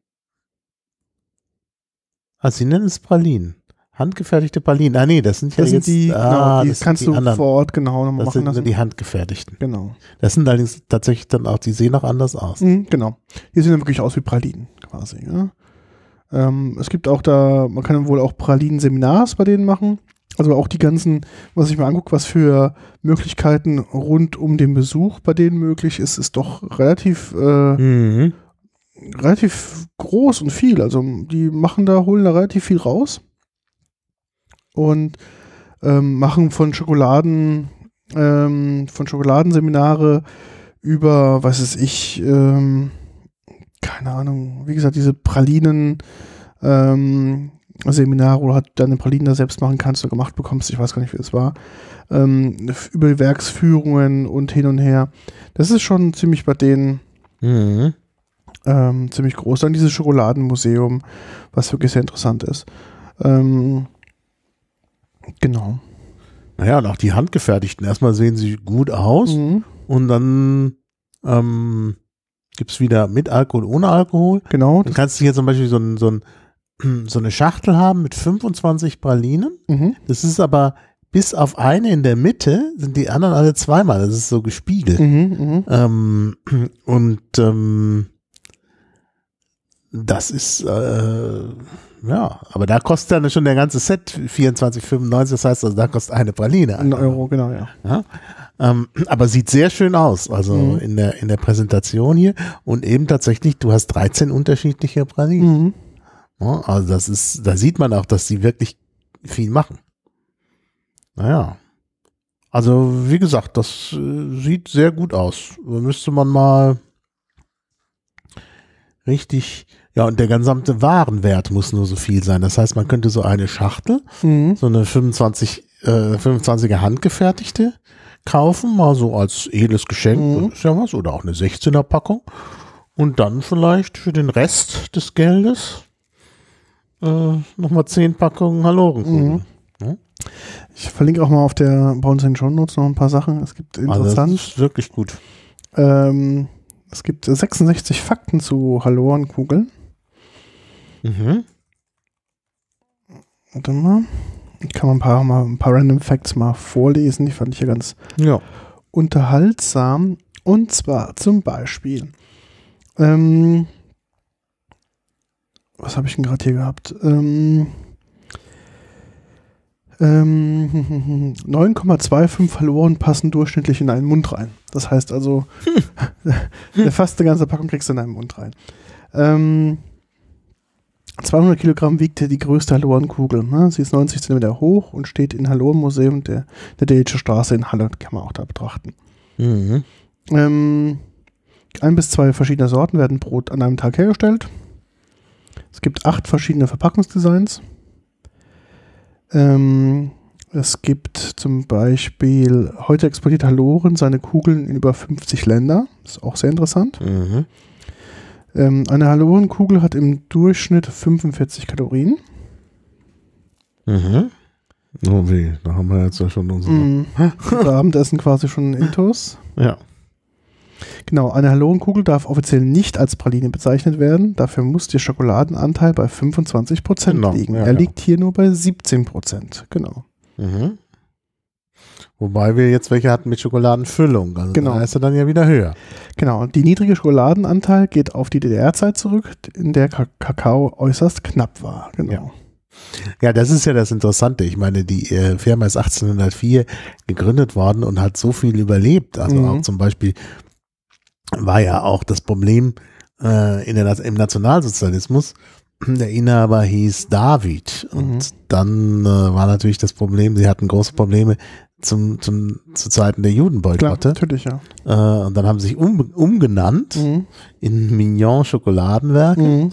S2: also sie nennen es Pralinen. Handgefertigte Pralinen. Ah nee, das sind ja
S1: Das
S2: jetzt,
S1: sind die,
S2: ah,
S1: genau, die
S2: das sind
S1: kannst
S2: die
S1: du
S2: anderen.
S1: vor Ort genau nochmal
S2: Das
S1: machen
S2: sind
S1: lassen.
S2: die handgefertigten.
S1: genau.
S2: Das sind allerdings tatsächlich dann auch, die sehen auch anders aus.
S1: Mhm, genau. Die sehen dann wirklich aus wie Pralinen, quasi. Ja. Ähm, es gibt auch da, man kann wohl auch Pralinen-Seminars bei denen machen. Also auch die ganzen, was ich mir angucke, was für Möglichkeiten rund um den Besuch bei denen möglich ist, ist doch relativ, äh,
S2: Mhm.
S1: relativ groß und viel. Also die machen da, holen da relativ viel raus und ähm, machen von Schokoladen, ähm, von Schokoladenseminare über, was weiß ich, ähm, keine Ahnung, wie gesagt, diese Pralinen, ähm, Seminare, wo du halt deine Pralinen da selbst machen kannst und gemacht bekommst, ich weiß gar nicht, wie es war, ähm, über Werksführungen und hin und her. Das ist schon ziemlich bei denen
S2: Mhm.
S1: ähm, ziemlich groß. Dann dieses Schokoladenmuseum, was wirklich sehr interessant ist. Ähm, genau.
S2: Naja, und auch die handgefertigten. Erstmal sehen sie gut aus
S1: Mhm.
S2: und dann ähm, gibt's wieder mit Alkohol, ohne Alkohol.
S1: Genau.
S2: Dann kannst du hier zum Beispiel so, ein, so, ein, so eine Schachtel haben mit 25 Pralinen.
S1: Mhm.
S2: Das ist aber bis auf eine in der Mitte sind die anderen alle zweimal. Das ist so gespiegelt.
S1: Mhm. Mhm.
S2: Ähm, und ähm, das ist äh, ja, aber da kostet dann schon der ganze Set 24,95. Das heißt, also da kostet eine Praline.
S1: Ein Euro, genau, ja.
S2: Ja? Ähm, aber sieht sehr schön aus, also
S1: Mhm.
S2: in der in der Präsentation hier und eben tatsächlich, du hast 13 unterschiedliche Pralinen.
S1: Mhm.
S2: Ja, also das ist, da sieht man auch, dass sie wirklich viel machen. Naja. Also, wie gesagt, das äh, sieht sehr gut aus. Da müsste man mal richtig, ja, und der gesamte Warenwert muss nur so viel sein. Das heißt, man könnte so eine Schachtel,
S1: Mhm.
S2: so eine 25, äh, 25er handgefertigte kaufen, mal so als edles Geschenk,
S1: Mhm.
S2: ist ja was, oder auch eine 16er Packung. Und dann vielleicht für den Rest des Geldes äh, nochmal zehn Packungen Hallorenkugeln.
S1: Mhm. Ich verlinke auch mal auf der bei uns in Show Notes noch ein paar Sachen. Es gibt interessant.
S2: Also das ist wirklich gut.
S1: Ähm, es gibt 66 Fakten zu Hallorenkugeln.
S2: Mhm.
S1: Warte mal. Ich kann mal ein paar, mal ein paar Random Facts mal vorlesen. Die fand ich ja ganz
S2: Ja.
S1: unterhaltsam. Und zwar zum Beispiel, ähm, was habe ich denn gerade hier gehabt? Ähm, ähm, 9,25 verloren passen durchschnittlich in einen Mund rein. Das heißt also, eine fast eine ganze Packung kriegst du in einen Mund rein. Ähm, 200 Kilogramm wiegte die größte Hallorenkugel. Ne? Sie ist 90 Zentimeter hoch und steht im Hallorenmuseum der, der Dänische Straße in Halle. Kann man auch da betrachten.
S2: Mhm.
S1: Ähm, ein bis zwei verschiedene Sorten werden Brot an einem Tag hergestellt. Es gibt acht verschiedene Verpackungsdesigns. Ähm, es gibt zum Beispiel, heute exportiert Halloren seine Kugeln in über 50 Länder. Das ist auch sehr interessant.
S2: Mhm.
S1: Ähm, eine Hallorenkugel hat im Durchschnitt 45 Kalorien.
S2: Mhm. Oh weh, da haben wir jetzt ja schon.
S1: Mhm. Unser Abendessen quasi schon intus.
S2: Ja.
S1: Genau, eine Hallorenkugel darf offiziell nicht als Praline bezeichnet werden. Dafür muss der Schokoladenanteil bei 25%
S2: Genau,
S1: liegen.
S2: ja,
S1: er
S2: ja.
S1: liegt hier nur bei 17%. Genau.
S2: Mhm. Wobei wir jetzt welche hatten mit Schokoladenfüllung. Also
S1: Genau.
S2: da ist er dann ja wieder höher.
S1: Genau. Und die niedrige Schokoladenanteil geht auf die DDR-Zeit zurück, in der Ka Kakao äußerst knapp war. Genau.
S2: Ja. Ja, das ist ja das Interessante. Ich meine, die äh, Firma ist 1804 gegründet worden und hat so viel überlebt. Also
S1: Mhm.
S2: auch zum Beispiel war ja auch das Problem äh, in der, im Nationalsozialismus. Der Inhaber hieß David und
S1: Mhm.
S2: dann äh, war natürlich das Problem, sie hatten große Probleme zum, zum, zu Zeiten der Judenboykotte.
S1: natürlich, ja.
S2: Äh, und dann haben sie sich um, umgenannt
S1: Mhm.
S2: in Mignon Schokoladenwerke
S1: Mhm.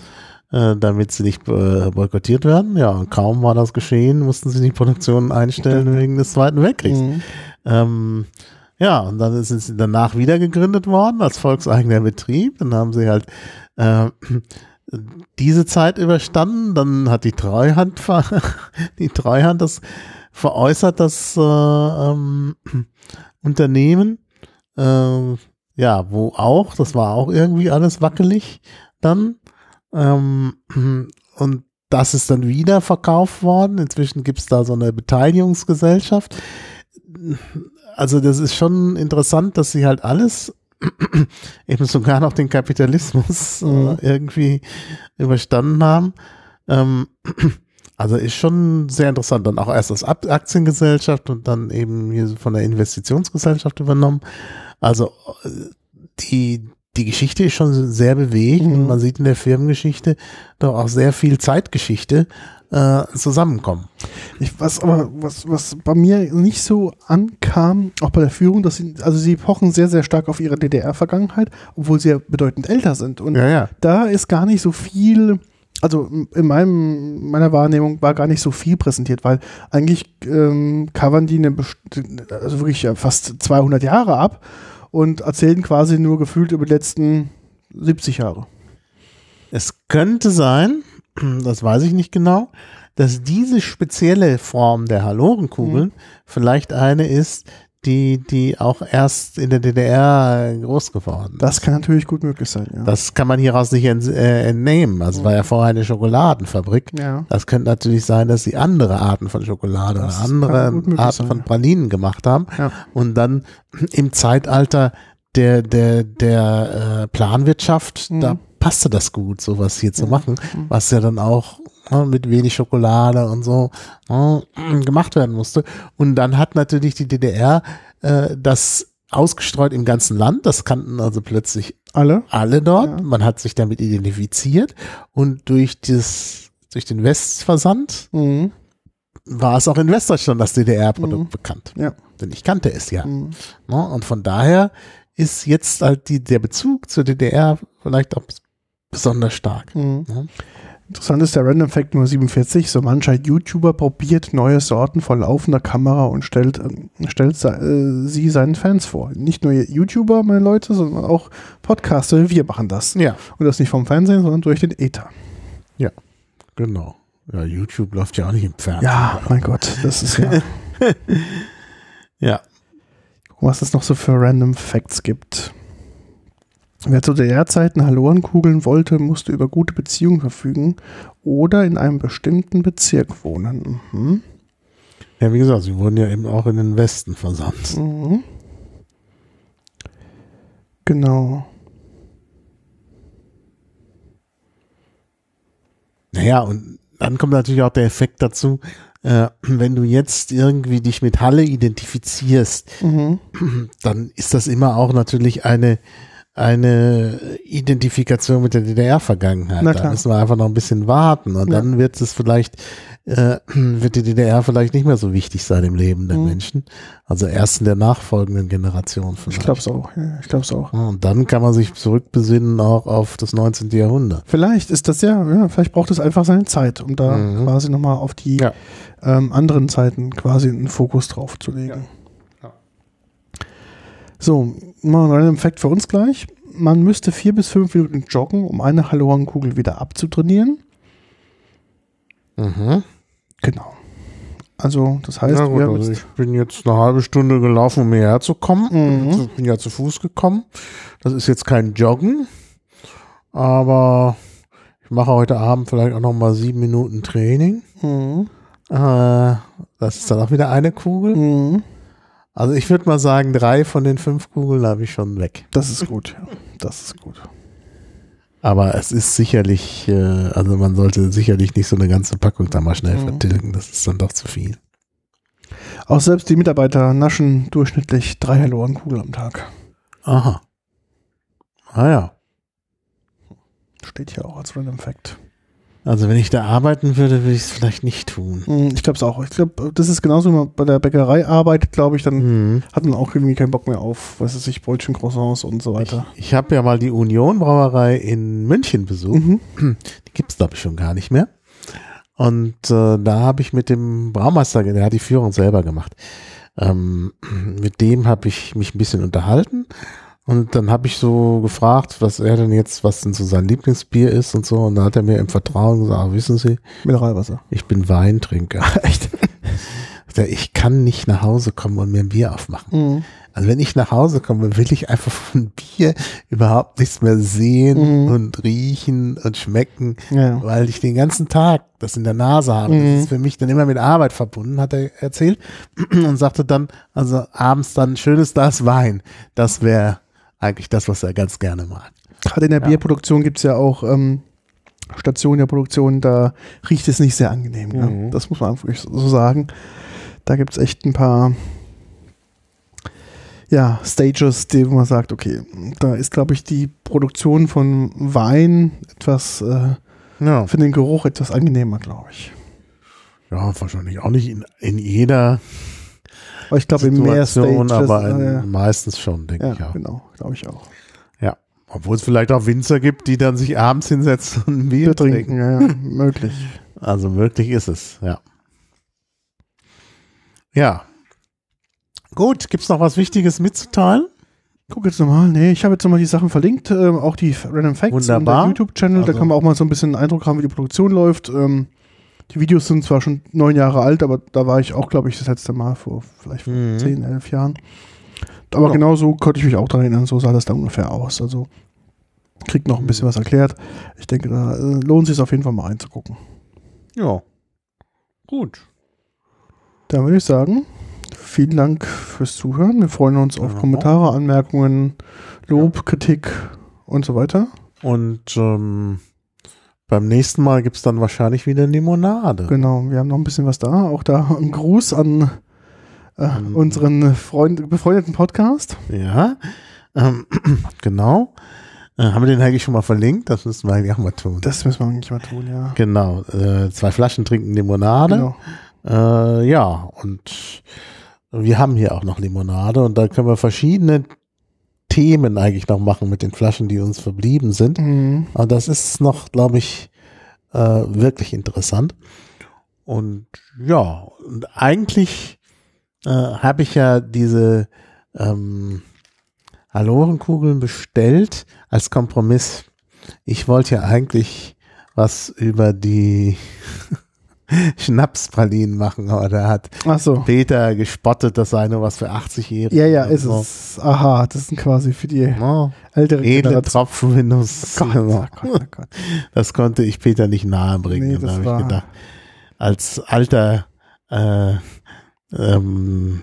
S2: äh, damit sie nicht äh, boykottiert werden. Ja, und kaum war das geschehen, mussten sie die Produktion einstellen wegen des Zweiten Weltkriegs.
S1: Mhm.
S2: Ähm, ja, und dann sind sie danach wieder gegründet worden als volkseigener Betrieb. Dann haben sie halt äh, diese Zeit überstanden. Dann hat die Treuhand, die Treuhand das veräußert, das äh, ähm, Unternehmen. Äh, ja, wo auch, das war auch irgendwie alles wackelig dann. Ähm, und das ist dann wieder verkauft worden. Inzwischen gibt es da so eine Beteiligungsgesellschaft. Also das ist schon interessant, dass sie halt alles, eben sogar noch den Kapitalismus
S1: Mhm.
S2: äh, irgendwie überstanden haben. Ähm, also ist schon sehr interessant. Dann auch erst als Aktiengesellschaft und dann eben hier von der Investitionsgesellschaft übernommen. Also äh, die, die Geschichte ist schon sehr bewegt
S1: Mhm.
S2: und man sieht in der Firmengeschichte doch auch sehr viel Zeitgeschichte äh, zusammenkommen.
S1: Ich, was aber, was, was bei mir nicht so ankam, auch bei der Führung, dass sie, also sie pochen sehr, sehr stark auf ihre DDR-Vergangenheit, obwohl sie ja bedeutend älter sind. Und
S2: ja.
S1: da ist gar nicht so viel, also in meinem, meiner Wahrnehmung war gar nicht so viel präsentiert, weil eigentlich ähm, covern die eine, also wirklich fast 200 Jahre ab und erzählen quasi nur gefühlt über die letzten 70 Jahre.
S2: Es könnte sein, das weiß ich nicht genau, dass diese spezielle Form der Hallorenkugeln vielleicht eine ist, die, die auch erst in der DDR groß geworden
S1: Das kann natürlich gut möglich sein, ja.
S2: Das kann man hieraus nicht ent, äh, entnehmen. Also es war ja vorher eine Schokoladenfabrik.
S1: ja.
S2: Das könnte natürlich sein, dass sie andere Arten von Schokolade
S1: Das
S2: oder andere Arten
S1: sein,
S2: von. Pralinen gemacht haben
S1: Ja.
S2: und dann im Zeitalter der, der, der äh, Planwirtschaft,
S1: Mhm.
S2: da passte das gut, sowas hier zu
S1: Mhm.
S2: machen, was ja dann auch äh, mit wenig Schokolade und so äh, gemacht werden musste. Und dann hat natürlich die DDR äh, das ausgestreut im ganzen Land. Das kannten also plötzlich
S1: Alle?
S2: alle dort.
S1: Ja.
S2: Man hat sich damit identifiziert und durch das, durch den Westversand
S1: Mhm.
S2: war es auch in Westdeutschland das DDR-Produkt
S1: Mhm.
S2: bekannt.
S1: Ja.
S2: Denn ich kannte es ja.
S1: Mhm.
S2: Ne? Und von daher ist jetzt halt die, der Bezug zur DDR vielleicht auch besonders stark.
S1: Mhm.
S2: Ja.
S1: Interessant ist der Random Fact Nummer 47. So mancher YouTuber probiert neue Sorten vor laufender Kamera und stellt, äh, stellt äh, sie seinen Fans vor. Nicht nur YouTuber, meine Leute, sondern auch Podcaster. Wir machen das.
S2: Ja.
S1: Und das nicht vom Fernsehen, sondern durch den Ether.
S2: Ja, genau. Ja, YouTube läuft ja auch nicht im Fernsehen.
S1: Ja, mein Gott, das ist ja.
S2: ja.
S1: Was es noch so für Random Facts gibt. Wer zu DDR-Zeiten Halloren kugeln wollte, musste über gute Beziehungen verfügen oder in einem bestimmten Bezirk wohnen. Mhm.
S2: Ja, wie gesagt, sie wurden ja eben auch in den Westen versandt.
S1: Mhm. Genau.
S2: Naja, und dann kommt natürlich auch der Effekt dazu, äh, wenn du jetzt irgendwie dich mit Halle identifizierst,
S1: Mhm.
S2: dann ist das immer auch natürlich eine eine Identifikation mit der DDR-Vergangenheit. Da müssen wir einfach noch ein bisschen warten und
S1: Ja.
S2: dann wird es vielleicht, äh, wird die DDR vielleicht nicht mehr so wichtig sein im Leben der
S1: Mhm.
S2: Menschen. Also erst in der nachfolgenden Generation
S1: Ich
S2: vielleicht.
S1: glaube es auch. Ja, ich glaube es auch.
S2: Und dann kann man sich zurückbesinnen auch auf das 19. Jahrhundert.
S1: Vielleicht ist das ja, ja, vielleicht braucht es einfach seine Zeit, um da
S2: Mhm.
S1: quasi nochmal auf die
S2: Ja.
S1: ähm, anderen Zeiten quasi einen Fokus drauf zu legen. So, mal ein random Fact für uns gleich. Man müsste vier bis fünf Minuten joggen, um eine Halloran-Kugel wieder abzutrainieren.
S2: Mhm.
S1: Genau. Also, das heißt,
S2: gut, also ich bin jetzt eine halbe Stunde gelaufen, um hierher zu kommen.
S1: Mhm.
S2: Ich bin ja zu Fuß gekommen. Das ist jetzt kein Joggen, aber ich mache heute Abend vielleicht auch noch mal sieben Minuten Training.
S1: Mhm.
S2: Äh, das ist dann auch wieder eine Kugel.
S1: Mhm.
S2: Also ich würde mal sagen, drei von den fünf Kugeln habe ich schon weg.
S1: Das ist gut, ja. Das ist gut.
S2: Aber es ist sicherlich, äh, also man sollte sicherlich nicht so eine ganze Packung da mal schnell
S1: Mhm.
S2: vertilgen. Das ist dann doch zu viel.
S1: Auch selbst die Mitarbeiter naschen durchschnittlich drei Halloran-Kugeln am Tag.
S2: Aha. Ah ja.
S1: Steht hier auch als Random Fact.
S2: Also wenn ich da arbeiten würde, würde ich es vielleicht nicht tun.
S1: Mhm, Ich glaube es auch. Ich glaube, das ist genauso, wenn man bei der Bäckerei arbeitet, glaube ich, dann
S2: Mhm.
S1: hat man auch irgendwie keinen Bock mehr auf, was weiß ich, Brötchen, Croissants und so weiter.
S2: Ich habe ja mal die Union Brauerei in München besucht.
S1: Mhm.
S2: Die gibt's glaube ich schon gar nicht mehr. Und äh, da habe ich mit dem Braumeister, der hat die Führung selber gemacht. Ähm, mit dem habe ich mich ein bisschen unterhalten. Und dann habe ich so gefragt, was er denn jetzt, was denn so sein Lieblingsbier ist und so. Und da hat er mir im Vertrauen gesagt, ah, wissen Sie,
S1: Mineralwasser.
S2: ich bin Weintrinker.
S1: Echt?
S2: Ich kann nicht nach Hause kommen und mir ein Bier aufmachen.
S1: Mhm.
S2: Also wenn ich nach Hause komme, will ich einfach von Bier überhaupt nichts mehr sehen
S1: Mhm.
S2: und riechen und schmecken,
S1: Ja.
S2: weil ich den ganzen Tag das in der Nase habe.
S1: Mhm.
S2: Das ist für mich dann immer mit Arbeit verbunden, hat er erzählt und sagte dann, also abends dann ein schönes Glas Wein. Das wäre eigentlich das, was er ganz gerne mag.
S1: Gerade in der
S2: Ja.
S1: Bierproduktion gibt es ja auch ähm, Stationen der Produktion, da riecht es nicht sehr angenehm.
S2: Mhm.
S1: Ja. Das muss man einfach so sagen. Da gibt es echt ein paar ja, Stages, die wo man sagt, okay, da ist, glaube ich, die Produktion von Wein etwas, äh,
S2: Ja,
S1: für den Geruch etwas angenehmer, glaube ich.
S2: ja wahrscheinlich auch nicht in, in jeder
S1: Aber ich glaube, in mehr Stages,
S2: aber in,
S1: äh,
S2: meistens schon, denke
S1: ja,
S2: ich auch.
S1: genau, glaube ich auch.
S2: Ja. Obwohl es vielleicht auch Winzer gibt, die dann sich abends hinsetzen und ein Bier
S1: Bier
S2: trinken.
S1: trinken, ja, ja, möglich.
S2: Also möglich ist es, ja. Ja. Gut, gibt's noch was Wichtiges mitzuteilen?
S1: Guck jetzt nochmal. Nee, ich habe jetzt nochmal die Sachen verlinkt, ähm, auch die Random Facts
S2: Wunderbar.
S1: und der YouTube-Channel. da
S2: Also-
S1: kann man auch mal so ein bisschen einen Eindruck haben, wie die Produktion läuft. Ähm, die Videos sind zwar schon neun Jahre alt, aber da war ich auch, glaube ich, das letzte Mal vor vielleicht
S2: Mhm.
S1: zehn, elf Jahren. Aber
S2: Ja.
S1: genau so konnte ich mich auch daran erinnern, so sah das da ungefähr aus. Also kriegt noch ein bisschen was erklärt. Ich denke, da äh, lohnt sich auf jeden Fall mal reinzugucken.
S2: Ja. Gut.
S1: Dann würde ich sagen, vielen Dank fürs Zuhören. Wir freuen uns auf
S2: Ja.
S1: Kommentare, Anmerkungen, Lob, Kritik und so weiter.
S2: Und ähm, beim nächsten Mal gibt's dann wahrscheinlich wieder Limonade.
S1: Genau, wir haben noch ein bisschen was da. Auch da ein Gruß an äh,
S2: Mhm.
S1: unseren Freund, befreundeten Podcast.
S2: Ja. Ähm, genau. Äh, haben wir den eigentlich schon mal verlinkt? Das müssen wir eigentlich auch mal tun.
S1: Das müssen wir eigentlich mal tun, ja.
S2: genau. Äh, zwei Flaschen trinken Limonade.
S1: Genau.
S2: Äh, ja, und wir haben hier auch noch Limonade und da können wir verschiedene Themen eigentlich noch machen mit den Flaschen, die uns verblieben sind.
S1: Mhm.
S2: Aber das ist noch, glaube ich, äh, wirklich interessant. Und ja, und eigentlich äh, habe ich ja diese ähm, Halorenkugeln bestellt als Kompromiss. Ich wollte ja eigentlich was über die Schnapspralinen machen, aber da hat
S1: so.
S2: Peter gespottet, das sei nur was für 80-Jährige.
S1: Ja, ja, ist
S2: so.
S1: es. Aha, das sind quasi für die
S2: Oh,
S1: ältere
S2: edle
S1: Generation.
S2: Tropfen Windows.
S1: Gott, oh Gott, oh Gott.
S2: Das konnte ich Peter nicht nahebringen.
S1: Nee,
S2: da habe ich gedacht, als alter äh, ähm,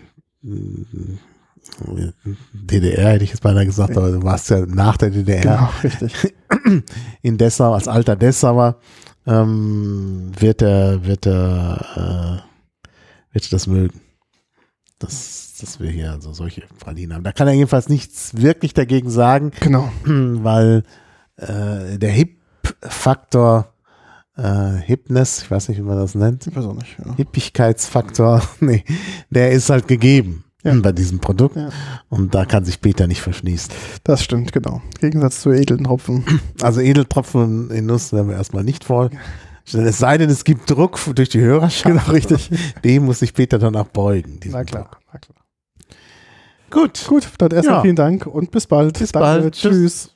S2: DDR hätte ich jetzt beinahe gesagt, aber du warst ja nach der DDR
S1: Genau, richtig.
S2: in Dessau, als alter Dessauer, ähm, wird er, wird er, äh, wird er das mögen. Das, dass wir hier also solche Pralinen haben. Da kann er jedenfalls nichts wirklich dagegen sagen,
S1: Genau.
S2: weil äh, der Hip-Faktor, äh, Hipness, ich weiß nicht, wie man das nennt,
S1: Ich weiß auch nicht. Ja.
S2: Hippigkeitsfaktor, nee, der ist halt gegeben
S1: Ja.
S2: bei diesem Produkt
S1: Ja.
S2: und da kann sich Peter nicht verschließen.
S1: Das stimmt, genau. Im Gegensatz zu edlen Tropfen.
S2: Also Edeltropfen in Nuss werden wir erstmal nicht vorstellen. Es sei denn, es gibt Druck durch die Hörerschaft.
S1: Genau, richtig.
S2: Dem muss sich Peter dann auch beugen.
S1: Na klar,
S2: Druck.
S1: na klar.
S2: Gut.
S1: Gut, dann erstmal
S2: Ja.
S1: vielen Dank und bis bald.
S2: Bis
S1: Danke,
S2: bald. Tschüss.
S1: Tschüss.